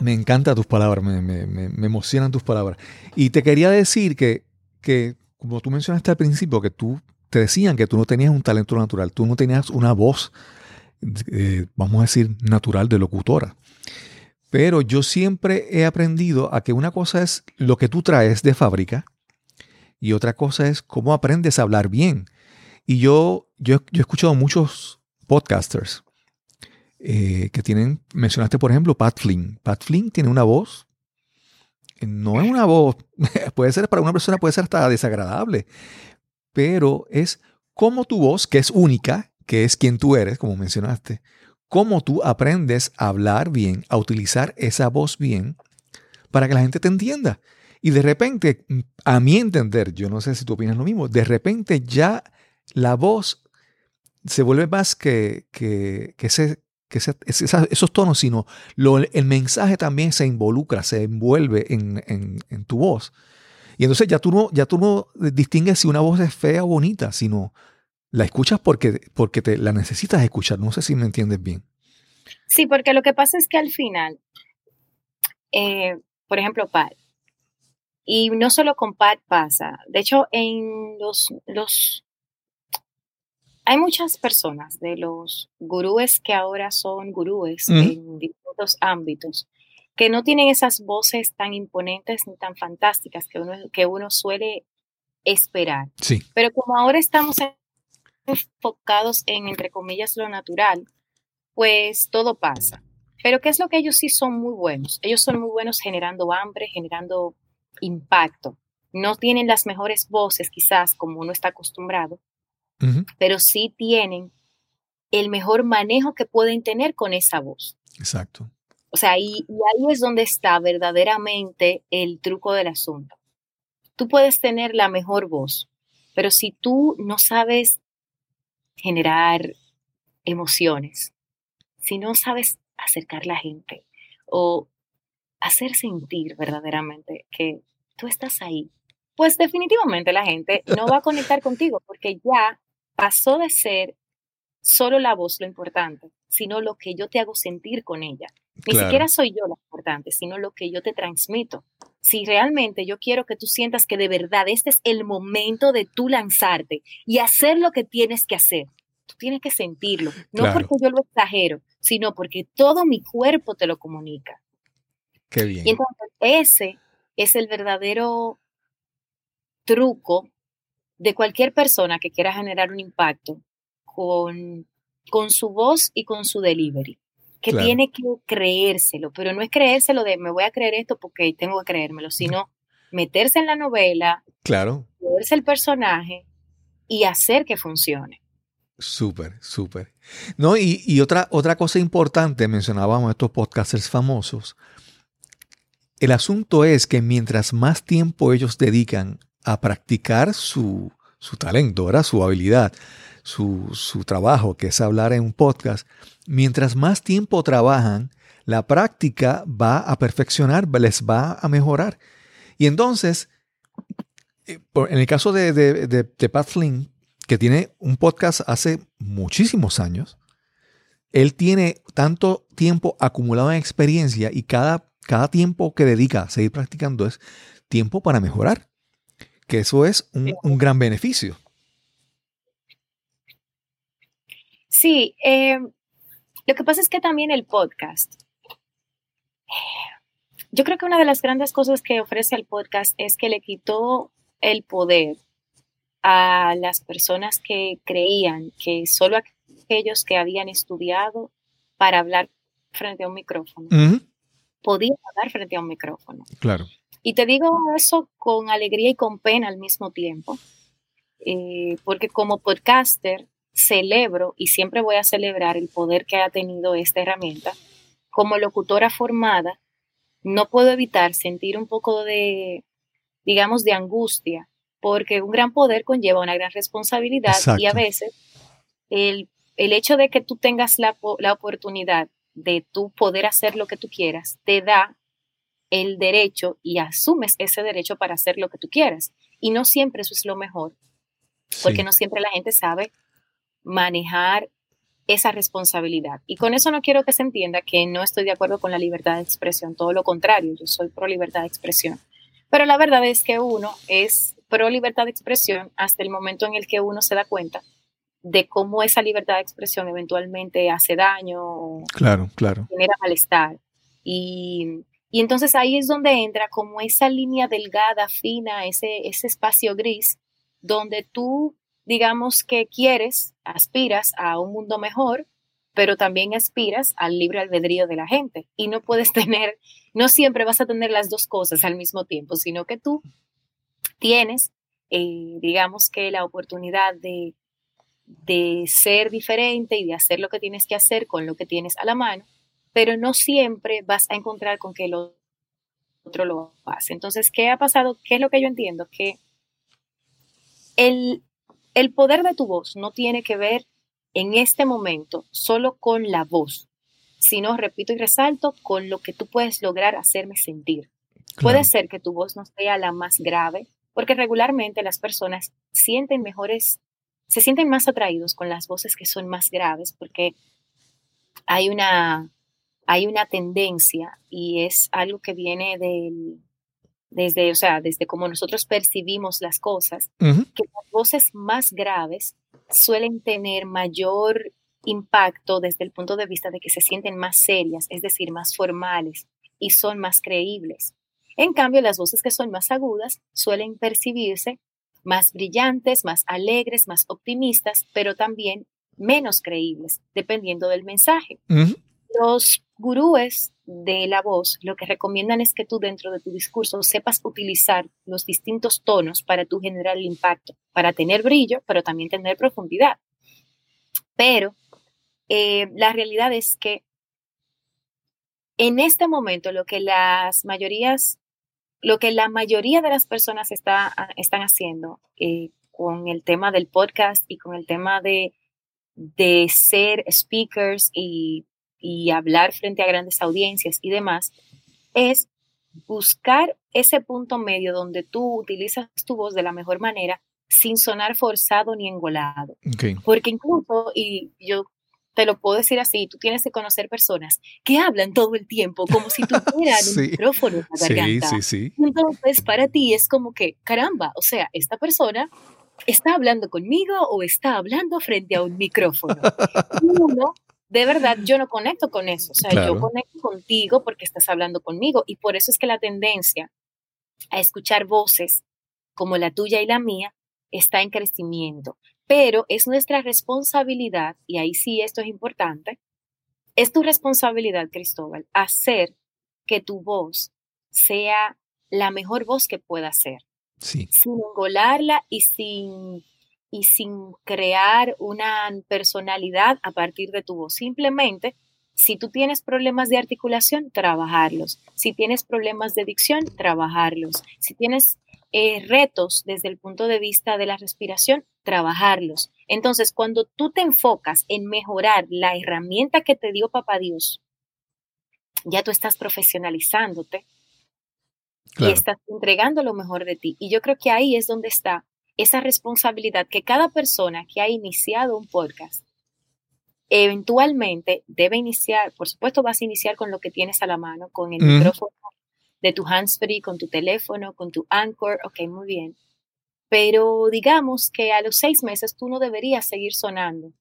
Me encantan tus palabras, me, emocionan tus palabras. Y te quería decir que, que, como tú mencionaste al principio, que tú te decían que tú no tenías un talento natural, tú no tenías una voz, eh, vamos a decir, natural de locutora. Pero yo siempre he aprendido a que una cosa es lo que tú traes de fábrica y otra cosa es cómo aprendes a hablar bien. Y yo, yo, he escuchado muchos podcasters eh, que tienen, mencionaste por ejemplo Pat Flynn. Pat Flynn tiene una voz, no es una voz, puede ser para una persona, puede ser hasta desagradable, pero es como tu voz, que es única, que es quien tú eres, como mencionaste, cómo tú aprendes a hablar bien, a utilizar esa voz bien, para que la gente te entienda. Y de repente, a mi entender, yo no sé si tú opinas lo mismo, de repente ya la voz se vuelve más que, que, que, ese, que esos tonos, sino el mensaje también se involucra, se envuelve en, en, tu voz. Y entonces ya tú, no, ya tú no distingues si una voz es fea o bonita, sino la escuchas porque, porque te la necesitas escuchar. No sé si me entiendes bien. Sí, porque lo que pasa es que al final, eh, por ejemplo, Pat, y no solo con Pat pasa, de hecho en los, los hay muchas personas de los gurúes que ahora son gurúes en distintos ámbitos que no tienen esas voces tan imponentes ni tan fantásticas que uno, que uno suele esperar. Sí. Pero como ahora estamos enfocados en, entre comillas, lo natural, pues todo pasa. Pero ¿qué es lo que ellos sí son muy buenos? Ellos son muy buenos generando hambre, generando impacto. No tienen las mejores voces quizás como uno está acostumbrado, pero sí tienen el mejor manejo que pueden tener con esa voz. Exacto. O sea, y, y, ahí es donde está verdaderamente el truco del asunto. Tú puedes tener la mejor voz, pero si tú no sabes generar emociones, si no sabes acercar la gente o hacer sentir verdaderamente que tú estás ahí, pues definitivamente la gente no va a conectar contigo porque ya pasó de ser solo la voz lo importante, sino lo que yo te hago sentir con ella. Ni siquiera soy yo lo importante, sino lo que yo te transmito. Si realmente yo quiero que tú sientas que de verdad este es el momento de tú lanzarte y hacer lo que tienes que hacer, tú tienes que sentirlo, no porque yo lo exagero, sino porque todo mi cuerpo te lo comunica. Qué bien. Y entonces ese es el verdadero truco de cualquier persona que quiera generar un impacto con, con su voz y con su delivery, que tiene que creérselo, pero no es creérselo de me voy a creer esto porque tengo que creérmelo, sino meterse en la novela, claro. verse el personaje y hacer que funcione. Súper, súper. No, y, y, otra, otra cosa importante, mencionábamos estos podcasters famosos. El asunto es que mientras más tiempo ellos dedican a practicar su, su talento, ¿verdad? su habilidad, su, su trabajo, que es hablar en un podcast, mientras más tiempo trabajan, la práctica va a perfeccionar, les va a mejorar. Y entonces, eh, en el caso de, de, de, de Pat Flynn, que tiene un podcast hace muchísimos años, él tiene tanto tiempo acumulado en experiencia y cada, cada tiempo que dedica a seguir practicando es tiempo para mejorar, que eso es un, un gran beneficio. Sí, eh, lo que pasa es que también el podcast, yo creo que una de las grandes cosas que ofrece el podcast es que le quitó el poder a las personas que creían que solo aquellos que habían estudiado para hablar frente a un micrófono podían hablar frente a un micrófono. Claro. Y te digo eso con alegría y con pena al mismo tiempo, eh, porque como podcaster celebro y siempre voy a celebrar el poder que ha tenido esta herramienta. Como locutora formada, no puedo evitar sentir un poco de, digamos, de angustia, porque un gran poder conlleva una gran responsabilidad y a veces el, el, hecho de que tú tengas la, la oportunidad de tú poder hacer lo que tú quieras, te da el derecho y asumes ese derecho para hacer lo que tú quieras. Y no siempre eso es lo mejor, porque no siempre la gente sabe manejar esa responsabilidad. Y con eso no quiero que se entienda que no estoy de acuerdo con la libertad de expresión, todo lo contrario, yo soy pro libertad de expresión. Pero la verdad es que uno es pro libertad de expresión hasta el momento en el que uno se da cuenta de cómo esa libertad de expresión eventualmente hace daño, claro, claro. genera malestar. Y, y, entonces ahí es donde entra como esa línea delgada, fina, ese, ese espacio gris, donde tú digamos que quieres, aspiras a un mundo mejor, pero también aspiras al libre albedrío de la gente. Y no puedes tener, no siempre vas a tener las dos cosas al mismo tiempo, sino que tú tienes, eh, digamos que la oportunidad de de ser diferente y de hacer lo que tienes que hacer con lo que tienes a la mano, pero no siempre vas a encontrar con que el otro lo hace. Entonces, ¿qué ha pasado? ¿Qué es lo que yo entiendo? Que el, el poder de tu voz no tiene que ver en este momento solo con la voz, sino, repito y resalto, con lo que tú puedes lograr hacerme sentir. Puede ser que tu voz no sea la más grave, porque regularmente las personas sienten mejores, se sienten más atraídos con las voces que son más graves, porque hay una, hay una tendencia y es algo que viene del, desde, o sea, desde cómo nosotros percibimos las cosas, que las voces más graves suelen tener mayor impacto desde el punto de vista de que se sienten más serias, es decir, más formales y son más creíbles. En cambio, las voces que son más agudas suelen percibirse más brillantes, más alegres, más optimistas, pero también menos creíbles, dependiendo del mensaje. Los gurúes de la voz lo que recomiendan es que tú dentro de tu discurso sepas utilizar los distintos tonos para tú generar el impacto, para tener brillo, pero también tener profundidad. Pero eh, la realidad es que en este momento lo que las mayorías lo que la mayoría de las personas está, ah, están haciendo eh, con el tema del podcast y con el tema de, de ser speakers y, y hablar frente a grandes audiencias y demás, es buscar ese punto medio donde tú utilizas tu voz de la mejor manera sin sonar forzado ni engolado. Porque incluso, y yo te lo puedo decir así, tú tienes que conocer personas que hablan todo el tiempo como si tuvieran un micrófono en la garganta. Sí, sí, sí. Entonces, para ti es como que, caramba, o sea, esta persona está hablando conmigo o está hablando frente a un micrófono. Uno, de verdad, yo no conecto con eso. O sea, yo conecto contigo porque estás hablando conmigo. Y por eso es que la tendencia a escuchar voces como la tuya y la mía está en crecimiento pero es nuestra responsabilidad, y ahí sí esto es importante, es tu responsabilidad, Cristóbal, hacer que tu voz sea la mejor voz que pueda ser. Sí. Sin engolarla y sin, y sin crear una personalidad a partir de tu voz. Simplemente, si tú tienes problemas de articulación, trabajarlos. Si tienes problemas de dicción, trabajarlos. Si tienes eh, retos desde el punto de vista de la respiración, trabajarlos. Entonces, cuando tú te enfocas en mejorar la herramienta que te dio Papá Dios, ya tú estás profesionalizándote y estás entregando lo mejor de ti. Y yo creo que ahí es donde está esa responsabilidad que cada persona que ha iniciado un podcast eventualmente debe iniciar, por supuesto vas a iniciar con lo que tienes a la mano, con el micrófono de tu handsfree, con tu teléfono, con tu Anchor, ok, muy bien. Pero digamos que a los seis meses tú no deberías seguir sonando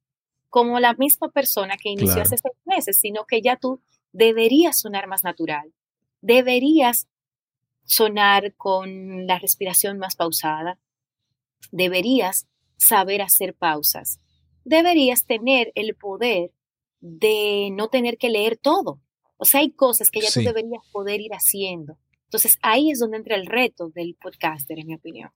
como la misma persona que inició hace seis meses, sino que ya tú deberías sonar más natural. Deberías sonar con la respiración más pausada. Deberías saber hacer pausas. Deberías tener el poder de no tener que leer todo. O sea, hay cosas que ya tú deberías poder ir haciendo. Entonces ahí es donde entra el reto del podcaster, en mi opinión.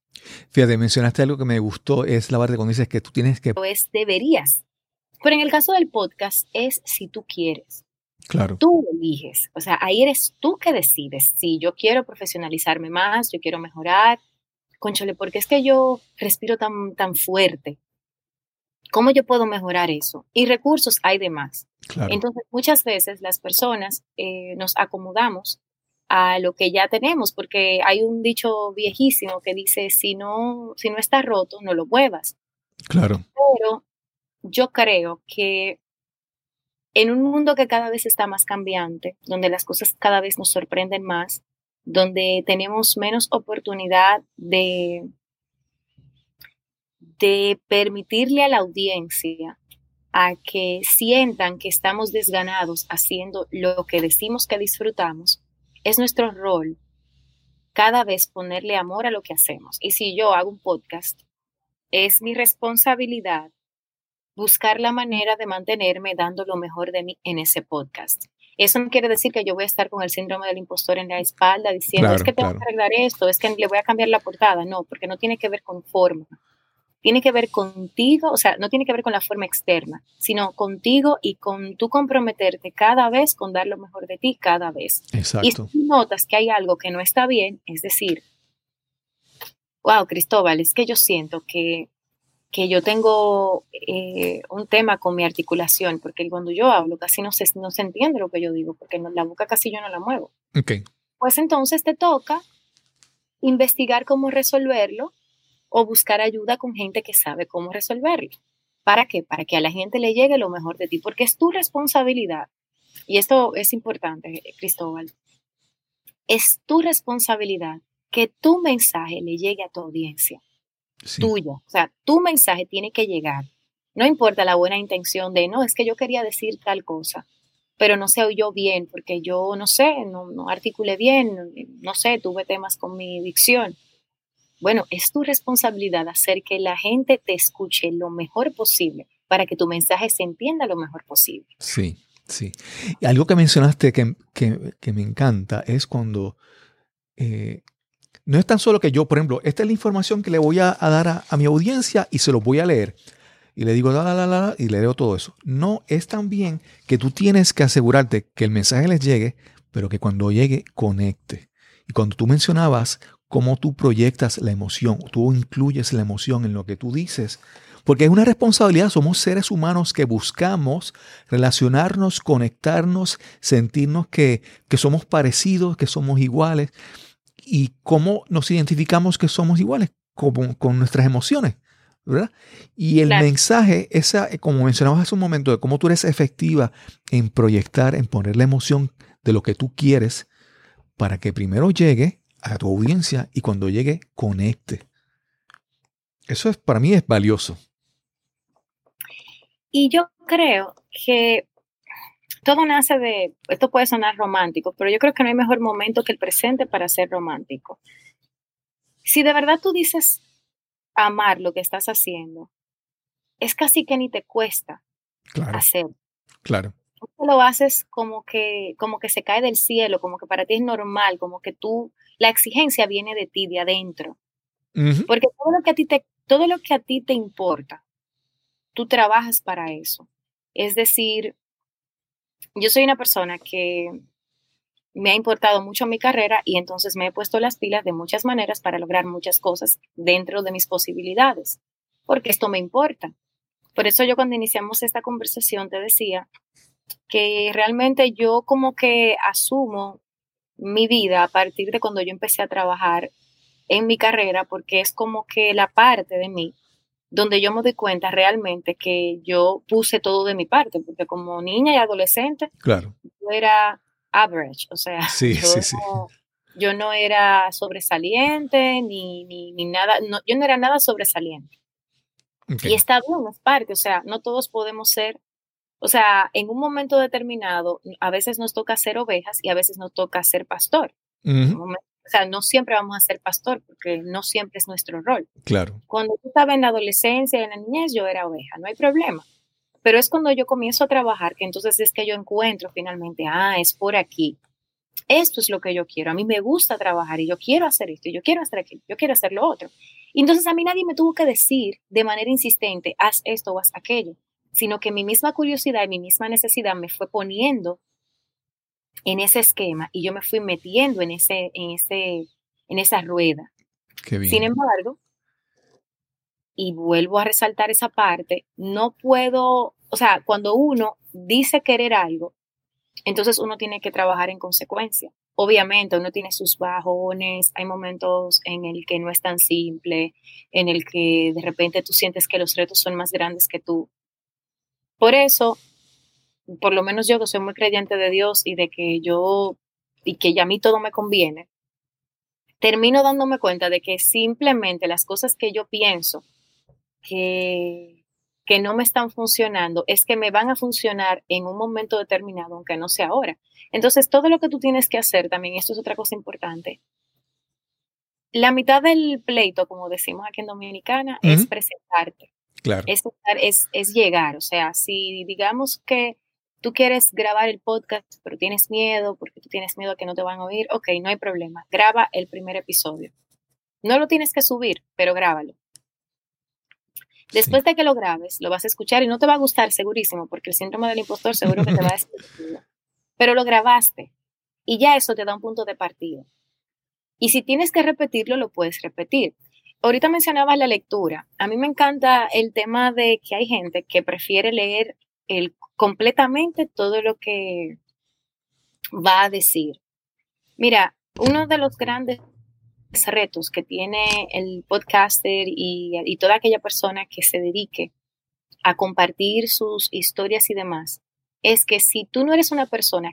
Fíjate, mencionaste algo que me gustó, es la parte cuando dices que tú tienes que... Pues deberías. Pero en el caso del podcast es si tú quieres. Claro. Tú eliges. O sea, ahí eres tú que decides. Si yo quiero profesionalizarme más, yo quiero mejorar. Conchole, porque es que yo respiro tan, tan fuerte. ¿Cómo yo puedo mejorar eso? Y recursos hay de más. Entonces, muchas veces las personas eh, nos acomodamos a lo que ya tenemos, porque hay un dicho viejísimo que dice, si no, si no está roto, no lo muevas. Claro. Pero yo creo que en un mundo que cada vez está más cambiante, donde las cosas cada vez nos sorprenden más, donde tenemos menos oportunidad de, de permitirle a la audiencia a que sientan que estamos desganados haciendo lo que decimos que disfrutamos, es nuestro rol cada vez ponerle amor a lo que hacemos. Y si yo hago un podcast, es mi responsabilidad buscar la manera de mantenerme dando lo mejor de mí en ese podcast. Eso no quiere decir que yo voy a estar con el síndrome del impostor en la espalda diciendo, es que tengo que arreglar esto, es que le voy a cambiar la portada. No, porque no tiene que ver con forma tiene que ver contigo, o sea, no tiene que ver con la forma externa, sino contigo y con tú comprometerte cada vez con dar lo mejor de ti cada vez. Exacto. Y si notas que hay algo que no está bien, es decir, wow, Cristóbal, es que yo siento que, que yo tengo eh, un tema con mi articulación, porque cuando yo hablo casi no se, no se entiende lo que yo digo, porque la boca casi yo no la muevo. Okay. Pues entonces te toca investigar cómo resolverlo o buscar ayuda con gente que sabe cómo resolverlo. ¿Para qué? Para que a la gente le llegue lo mejor de ti, porque es tu responsabilidad. Y esto es importante, Cristóbal. Es tu responsabilidad que tu mensaje le llegue a tu audiencia. Tuya. O sea, tu mensaje tiene que llegar. No importa la buena intención de, no, es que yo quería decir tal cosa, pero no se oyó bien porque yo, no sé, no, no articulé bien, no sé, tuve temas con mi dicción. Bueno, es tu responsabilidad hacer que la gente te escuche lo mejor posible para que tu mensaje se entienda lo mejor posible. Sí, sí. Y algo que mencionaste que, me encanta es cuando eh, no es tan solo que yo, por ejemplo, esta es la información que le voy a, dar a, mi audiencia y se lo voy a leer. Y le digo, la, la, la, la, y le leo todo eso. No, es también que tú tienes que asegurarte que el mensaje les llegue, pero que cuando llegue, conecte. Y cuando tú mencionabas cómo tú proyectas la emoción, tú incluyes la emoción en lo que tú dices, porque es una responsabilidad, somos seres humanos que buscamos relacionarnos, conectarnos, sentirnos que, que somos parecidos, que somos iguales. ¿Y cómo nos identificamos que somos iguales? Como, con nuestras emociones. ¿verdad? Y el mensaje, esa, como mencionabas hace un momento, de cómo tú eres efectiva en proyectar, en poner la emoción de lo que tú quieres para que primero llegue a tu audiencia y cuando llegue conecte. Eso es para mí es valioso. Y yo creo que todo nace de, esto puede sonar romántico, pero yo creo que no hay mejor momento que el presente para ser romántico. Si de verdad tú dices amar lo que estás haciendo, es casi que ni te cuesta hacer. Claro. Tú lo haces como que, como que se cae del cielo, como que para ti es normal, como que tú la exigencia viene de ti, de adentro. Porque todo lo, que a ti te, todo lo que a ti te importa, tú trabajas para eso. Es decir, yo soy una persona que me ha importado mucho mi carrera y entonces me he puesto las pilas de muchas maneras para lograr muchas cosas dentro de mis posibilidades, porque esto me importa. Por eso yo cuando iniciamos esta conversación te decía que realmente yo como que asumo mi vida a partir de cuando yo empecé a trabajar en mi carrera, porque es como que la parte de mí donde yo me doy cuenta realmente que yo puse todo de mi parte, porque como niña y adolescente, claro. yo era average, o sea, yo, no, era sobresaliente ni, ni, ni nada, no, yo no era nada sobresaliente. Y está bien, es parte, o sea, no todos podemos ser o sea, en un momento determinado, a veces nos toca ser ovejas y a veces nos toca ser pastor. O sea, no siempre vamos a ser pastor porque no siempre es nuestro rol. Claro. Cuando tú estabas en la adolescencia, en la niñez, yo era oveja, no hay problema. Pero es cuando yo comienzo a trabajar que entonces es que yo encuentro finalmente, ah, es por aquí. Esto es lo que yo quiero. A mí me gusta trabajar y yo quiero hacer esto, y yo quiero hacer aquello, yo quiero hacer lo otro. Y entonces a mí nadie me tuvo que decir de manera insistente, haz esto o haz aquello sino que mi misma curiosidad y mi misma necesidad me fue poniendo en ese esquema y yo me fui metiendo en, ese, en, ese, en esa rueda. Sin embargo, y vuelvo a resaltar esa parte, no puedo, o sea, cuando uno dice querer algo, entonces uno tiene que trabajar en consecuencia. Obviamente uno tiene sus bajones, hay momentos en el que no es tan simple, en el que de repente tú sientes que los retos son más grandes que tú, por eso, por lo menos yo que soy muy creyente de Dios y de que yo, y que ya a mí todo me conviene, termino dándome cuenta de que simplemente las cosas que yo pienso que, que no me están funcionando es que me van a funcionar en un momento determinado, aunque no sea ahora. Entonces, todo lo que tú tienes que hacer también, esto es otra cosa importante, la mitad del pleito, como decimos aquí en Dominicana, es presentarte. Es, es, llegar, o sea, si digamos que tú quieres grabar el podcast, pero tienes miedo porque tú tienes miedo a que no te van a oír, ok, no hay problema, graba el primer episodio. No lo tienes que subir, pero grábalo. Después de que lo grabes, lo vas a escuchar y no te va a gustar segurísimo, porque el síndrome del impostor seguro que te va a decir. Pero lo grabaste y ya eso te da un punto de partida. Y si tienes que repetirlo, lo puedes repetir. Ahorita mencionabas la lectura. A mí me encanta el tema de que hay gente que prefiere leer el, completamente todo lo que va a decir. Mira, uno de los grandes retos que tiene el podcaster y, toda aquella persona que se dedique a compartir sus historias y demás, es que si tú no eres una persona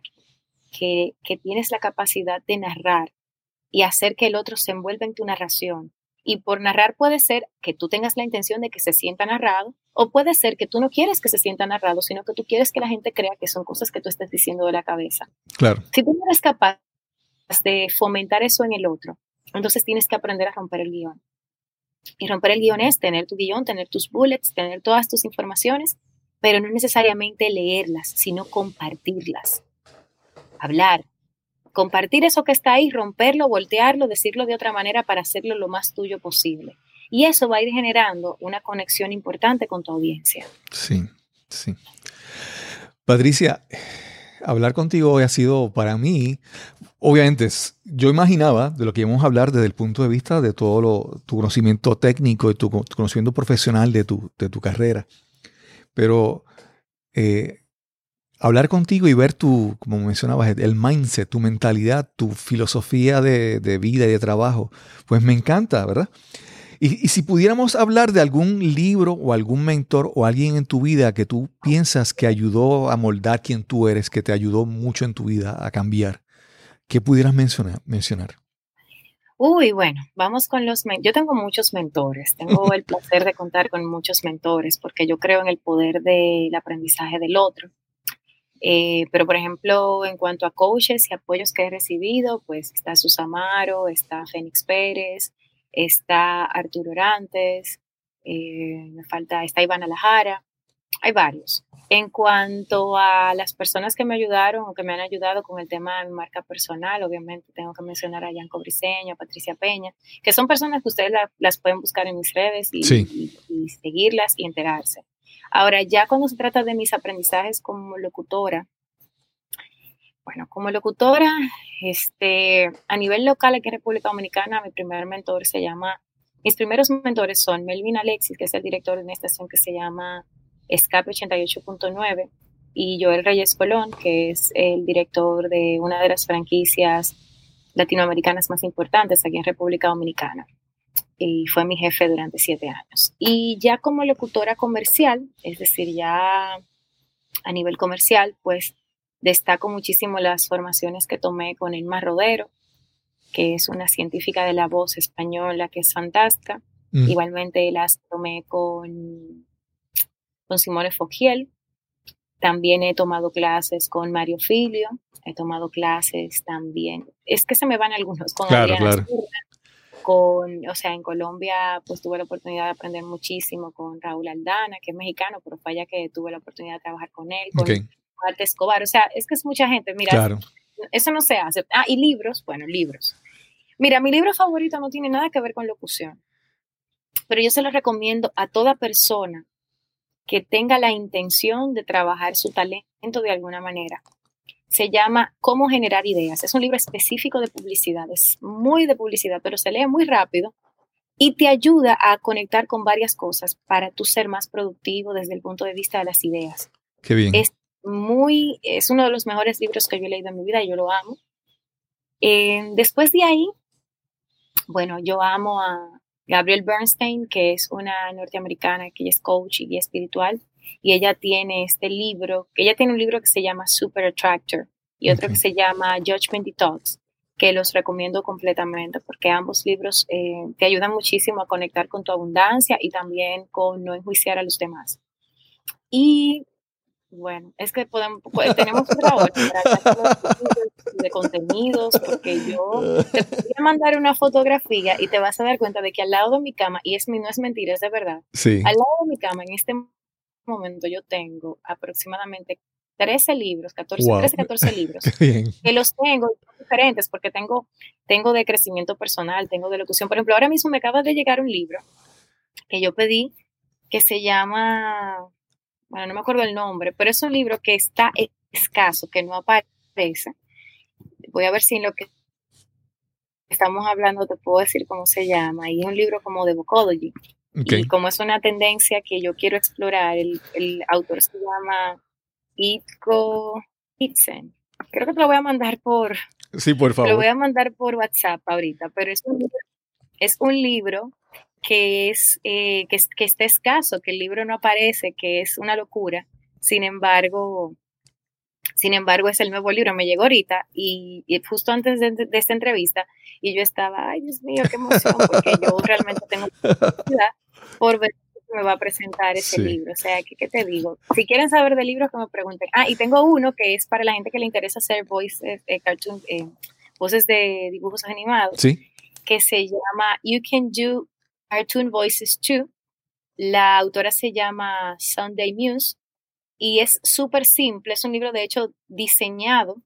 que, que tienes la capacidad de narrar y hacer que el otro se envuelva en tu narración, y por narrar puede ser que tú tengas la intención de que se sienta narrado, o puede ser que tú no quieres que se sienta narrado, sino que tú quieres que la gente crea que son cosas que tú estás diciendo de la cabeza. Claro. Si tú no eres capaz de fomentar eso en el otro, entonces tienes que aprender a romper el guion. Y romper el guion es tener tu guion, tener tus bullets, tener todas tus informaciones, pero no necesariamente leerlas, sino compartirlas. Hablar, compartir eso que está ahí, romperlo, voltearlo, decirlo de otra manera para hacerlo lo más tuyo posible. Y eso va a ir generando una conexión importante con tu audiencia. Sí, sí. Patricia, hablar contigo hoy ha sido para mí, obviamente, yo imaginaba de lo que íbamos a hablar desde el punto de vista de todo tu conocimiento técnico y tu, conocimiento profesional de tu, de tu carrera. Pero eh, hablar contigo y ver tu, como mencionabas, el mindset, tu mentalidad, tu filosofía de, de vida y de trabajo, pues me encanta, ¿verdad? Y, si pudiéramos hablar de algún libro o algún mentor o alguien en tu vida que tú piensas que ayudó a moldar quien tú eres, que te ayudó mucho en tu vida a cambiar, ¿qué pudieras mencionar? mencionar? Uy, bueno, vamos con los... Yo tengo muchos mentores, tengo el placer de contar con muchos mentores porque yo creo en el poder del aprendizaje del otro. Eh, pero, por ejemplo, en cuanto a coaches y apoyos que he recibido, pues está Susamaro, está Fénix Pérez, está Arturo Orantes, eh, me falta, está Iván Alajara, hay varios. En cuanto a las personas que me ayudaron o que me han ayudado con el tema de mi marca personal, obviamente tengo que mencionar a Yanko Briseño, a Patricia Peña, que son personas que ustedes las pueden buscar en mis redes y, y, seguirlas y enterarse. Ahora, ya cuando se trata de mis aprendizajes como locutora, bueno, como locutora, este, a nivel local aquí en República Dominicana, mi primer mentor se llama, mis primeros mentores son Melvin Alexis, que es el director de una estación que se llama Escape 88.9, y Joel Reyes Colón, que es el director de una de las franquicias latinoamericanas más importantes aquí en República Dominicana. Y fue mi jefe durante siete años. Y ya como locutora comercial, es decir, ya a nivel comercial, pues Destaco muchísimo las formaciones que tomé con Elma Rodero, que es una científica de la voz española que es fantástica. Mm. Igualmente las tomé con, con Simone Fogiel. También he tomado clases con Mario Filio. He tomado clases también. Es que se me van algunos con claro, claro. con, o sea, en Colombia pues tuve la oportunidad de aprender muchísimo con Raúl Aldana, que es mexicano, pero fue allá que tuve la oportunidad de trabajar con él, con Escobar, o sea, es que es mucha gente, mira, eso no se hace. Ah, y libros, bueno, libros. Mira, mi libro favorito no tiene nada que ver con locución, pero yo se lo recomiendo a toda persona que tenga la intención de trabajar su talento de alguna manera. Se llama Cómo generar ideas. Es un libro específico de publicidad, es muy de publicidad, pero se lee muy rápido y te ayuda a conectar con varias cosas para tú ser más productivo desde el punto de vista de las ideas. Qué bien muy, es uno de los mejores libros que yo he leído en mi vida y yo lo amo. Eh, después de ahí, bueno, yo amo a Gabrielle Bernstein, que es una norteamericana que es coach y guía espiritual, y ella tiene este libro, ella tiene un libro que se llama Super Attractor y otro que se llama Judgment Detox, que los recomiendo completamente porque ambos libros eh, te ayudan muchísimo a conectar con tu abundancia y también con no enjuiciar a los demás. Y bueno, es que podemos, pues, tenemos otra hora para de contenidos, porque yo te voy a mandar una fotografía y te vas a dar cuenta de que al lado de mi cama, y es no es mentira, es de verdad, sí. al lado de mi cama en este momento yo tengo aproximadamente 13 libros, 14, 13, 14 libros, que los tengo diferentes porque tengo, tengo de crecimiento personal, tengo de locución. Por ejemplo, ahora mismo me acaba de llegar un libro que yo pedí que se llama, bueno, no me acuerdo el nombre, pero es un libro que está escaso, que no aparece. Voy a ver si en lo que estamos hablando te puedo decir cómo se llama. Y es un libro como de Vocology. Y como es una tendencia que yo quiero explorar, el, el autor se llama Itko Itzen. Creo que te lo voy a mandar por... Sí, por favor. Lo voy a mandar por WhatsApp ahorita, pero es un, es un libro que, es, eh, que, que está escaso, que el libro no aparece, que es una locura. Sin embargo, sin embargo, es el nuevo libro, me llegó ahorita y, justo antes de, esta entrevista y yo estaba, ay Dios mío, qué emoción, porque yo realmente tengo curiosidad por ver cómo me va a presentar ese libro. O sea, ¿qué, ¿qué, te digo? Si quieren saber de libros, que me pregunten. Ah, y tengo uno que es para la gente que le interesa hacer voice, eh, cartoon, eh, voces de dibujos animados. Sí. Que se llama You Can Do Cartoon Voices Too. La autora se llama Sunday Muse y es súper simple. Es un libro, de hecho, diseñado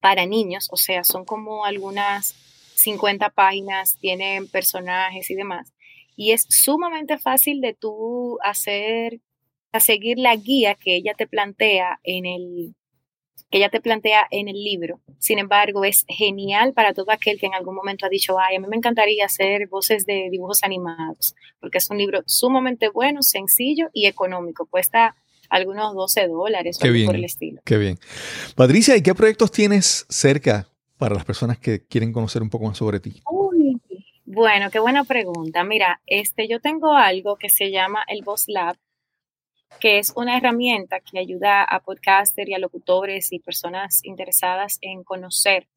para niños, o sea, son como algunas 50 páginas, tienen personajes y demás. Y es sumamente fácil de tú hacer, a seguir la guía que ella te plantea en el, que ella te plantea en el libro. Sin embargo, es genial para todo aquel que en algún momento ha dicho, ay, a mí me encantaría hacer voces de dibujos animados, porque es un libro sumamente bueno, sencillo y económico. Cuesta algunos 12 dólares qué bien, por el estilo. Qué bien. Patricia, ¿y qué proyectos tienes cerca para las personas que quieren conocer un poco más sobre ti? bueno, qué buena pregunta. Mira, este, yo tengo algo que se llama el Voz Lab, que es una herramienta que ayuda a podcasters y a locutores y personas interesadas en conocer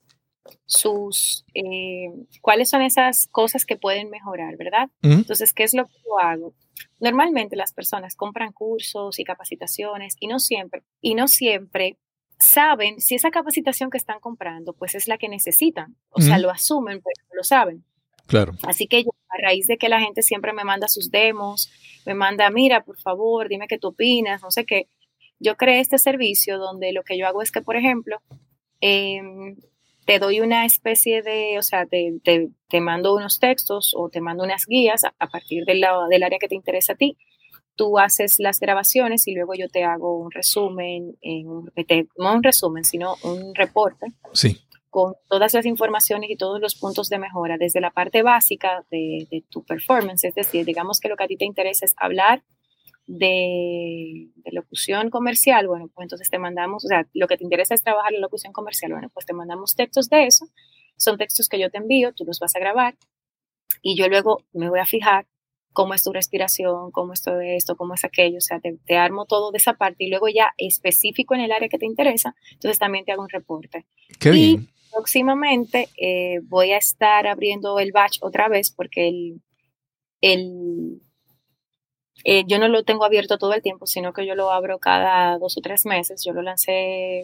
sus, eh, cuáles son esas cosas que pueden mejorar, ¿verdad? Entonces, ¿qué es lo que yo hago? Normalmente las personas compran cursos y capacitaciones y no siempre, y no siempre saben si esa capacitación que están comprando, pues es la que necesitan. O sea, lo asumen, pero no lo saben. Claro. Así que yo, a raíz de que la gente siempre me manda sus demos, me manda, mira, por favor, dime qué tú opinas, no sé qué. Yo creé este servicio donde lo que yo hago es que, por ejemplo, em, te doy una especie de, o sea, te, te, mando unos textos o te mando unas guías a, partir del, área que te interesa a ti. Tú haces las grabaciones y luego yo te hago un resumen, en, no un resumen, sino un reporte. Sí con todas las informaciones y todos los puntos de mejora, desde la parte básica de, tu performance, es decir, digamos que lo que a ti te interesa es hablar de, locución comercial, bueno, pues entonces te mandamos, o sea, lo que te interesa es trabajar la locución comercial, bueno, pues te mandamos textos de eso, son textos que yo te envío, tú los vas a grabar y yo luego me voy a fijar cómo es tu respiración, cómo es todo esto, cómo es aquello, o sea, te, te, armo todo de esa parte y luego ya específico en el área que te interesa, entonces también te hago un reporte. Qué bien próximamente eh, voy a estar abriendo el batch otra vez porque el, el eh, yo no lo tengo abierto todo el tiempo, sino que yo lo abro cada dos o tres meses. Yo lo lancé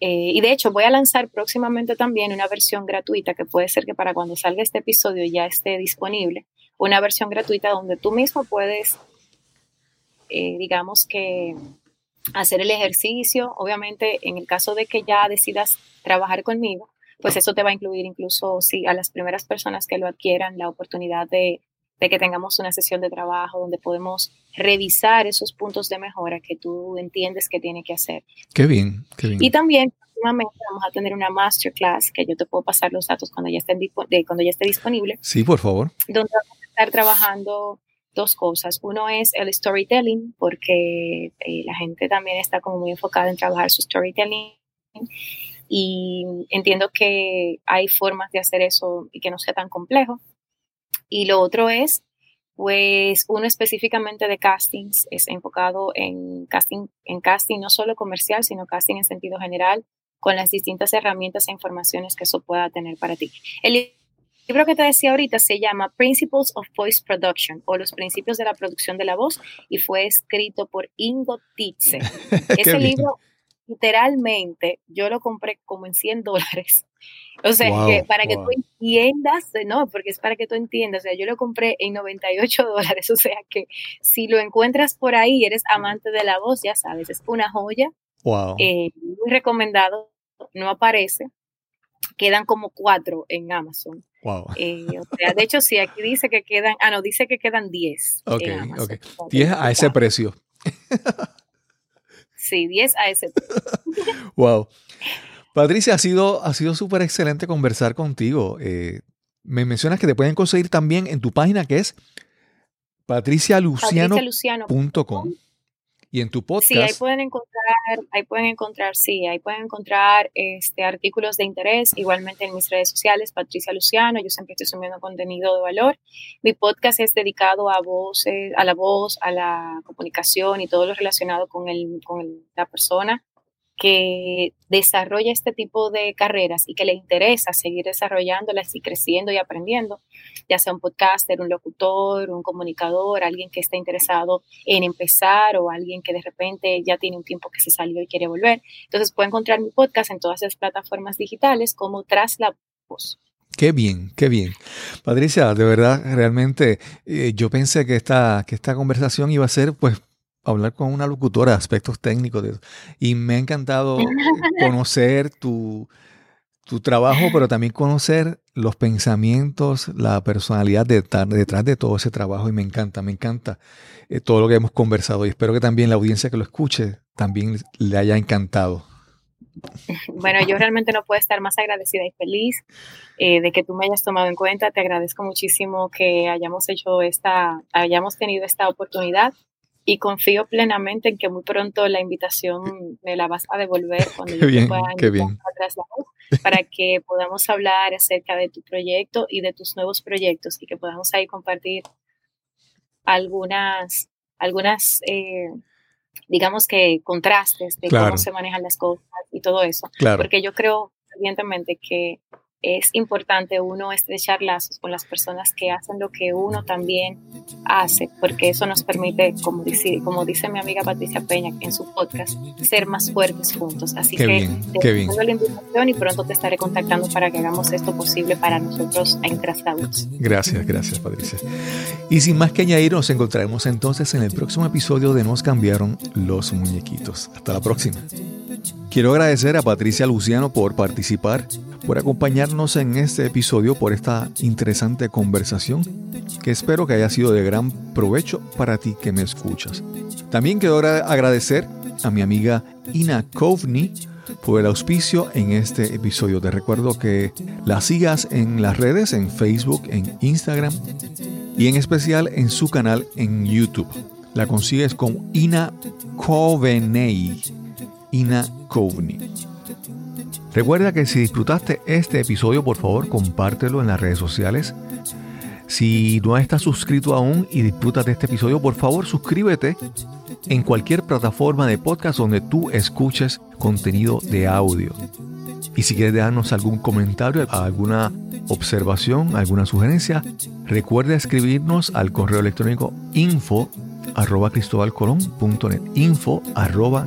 eh, y de hecho voy a lanzar próximamente también una versión gratuita que puede ser que para cuando salga este episodio ya esté disponible. Una versión gratuita donde tú mismo puedes, digamos que hacer el ejercicio. Obviamente, en el caso de que ya decidas trabajar conmigo, pues eso te va a incluir incluso si a las primeras personas que lo adquieran la oportunidad de, que tengamos una sesión de trabajo donde podemos revisar esos puntos de mejora que tú entiendes que tiene que hacer. Qué bien, qué bien. Y también próximamente vamos a tener una masterclass que yo te puedo pasar los datos cuando ya, estén, cuando ya esté disponible. Sí, por favor. Donde vamos a estar trabajando dos cosas. Uno es el storytelling, porque eh, la gente también está como muy enfocada en trabajar su storytelling y entiendo que hay formas de hacer eso y que no sea tan complejo. Y lo otro es, pues, uno específicamente de castings, es enfocado en casting, en casting no solo comercial, sino casting en sentido general, con las distintas herramientas e informaciones que eso pueda tener para ti. Libro que te decía ahorita se llama Principles of Voice Production o los principios de la producción de la voz y fue escrito por Ingo Titze. Ese libro, literalmente, yo lo compré como en 100 dólares. O sea, que para que tú entiendas, no, porque es para que tú entiendas, o sea, yo lo compré en 98 dólares, o sea que si lo encuentras por ahí, eres amante de la voz, ya sabes, es una joya. Wow. Eh, muy recomendado, no aparece, quedan como cuatro en Amazon. Wow. Eh, de hecho, sí, aquí dice que quedan, ah, no, dice que quedan 10. Ok, ok. 10 a ese precio. Sí, 10 a ese precio. wow. Patricia, ha sido ha sido súper excelente conversar contigo. Eh, me mencionas que te pueden conseguir también en tu página que es patricialuciano.com. Y en tu podcast. Sí, ahí pueden encontrar, ahí pueden encontrar, sí, ahí pueden encontrar este, artículos de interés, igualmente en mis redes sociales, Patricia Luciano, yo siempre estoy subiendo contenido de valor. Mi podcast es dedicado a voces, a la voz, a la comunicación y todo lo relacionado con, el, con la persona que desarrolla este tipo de carreras y que le interesa seguir desarrollándolas y creciendo y aprendiendo, ya sea un podcaster, un locutor, un comunicador, alguien que esté interesado en empezar o alguien que de repente ya tiene un tiempo que se salió y quiere volver. Entonces puede encontrar mi podcast en todas las plataformas digitales como Tras la Voz. Qué bien, qué bien. Patricia, de verdad, realmente eh, yo pensé que esta, que esta conversación iba a ser pues hablar con una locutora de aspectos técnicos. De Y me ha encantado conocer tu, tu trabajo, pero también conocer los pensamientos, la personalidad detrás, detrás de todo ese trabajo. Y me encanta, me encanta eh, todo lo que hemos conversado. Y espero que también la audiencia que lo escuche también le haya encantado. Bueno, yo realmente no puedo estar más agradecida y feliz eh, de que tú me hayas tomado en cuenta. Te agradezco muchísimo que hayamos hecho esta, hayamos tenido esta oportunidad y confío plenamente en que muy pronto la invitación me la vas a devolver cuando yo bien, pueda qué bien. para que podamos hablar acerca de tu proyecto y de tus nuevos proyectos y que podamos ahí compartir algunas, algunas eh, digamos que contrastes de cómo se manejan las cosas y todo eso. Porque yo creo evidentemente que es importante uno estrechar lazos con las personas que hacen lo que uno también hace, porque eso nos permite, como dice, como dice mi amiga Patricia Peña en su podcast, ser más fuertes juntos. Así que bien, te qué la invitación y pronto te estaré contactando para que hagamos esto posible para nosotros en Traslados. Gracias, gracias Patricia. Y sin más que añadir, nos encontraremos entonces en el próximo episodio de Nos cambiaron los muñequitos. Hasta la próxima. Quiero agradecer a Patricia Luciano por participar, por acompañarnos en este episodio, por esta interesante conversación que espero que haya sido de gran provecho para ti que me escuchas. También quiero agradecer a mi amiga Ina Kovni por el auspicio en este episodio. Te recuerdo que la sigas en las redes, en Facebook, en Instagram y en especial en su canal en YouTube. La consigues con Ina Coveney. Ina Recuerda que si disfrutaste este episodio, por favor, compártelo en las redes sociales. Si no estás suscrito aún y disfrutas de este episodio, por favor, suscríbete en cualquier plataforma de podcast donde tú escuches contenido de audio. Y si quieres dejarnos algún comentario, alguna observación, alguna sugerencia, recuerda escribirnos al correo electrónico info arroba info arroba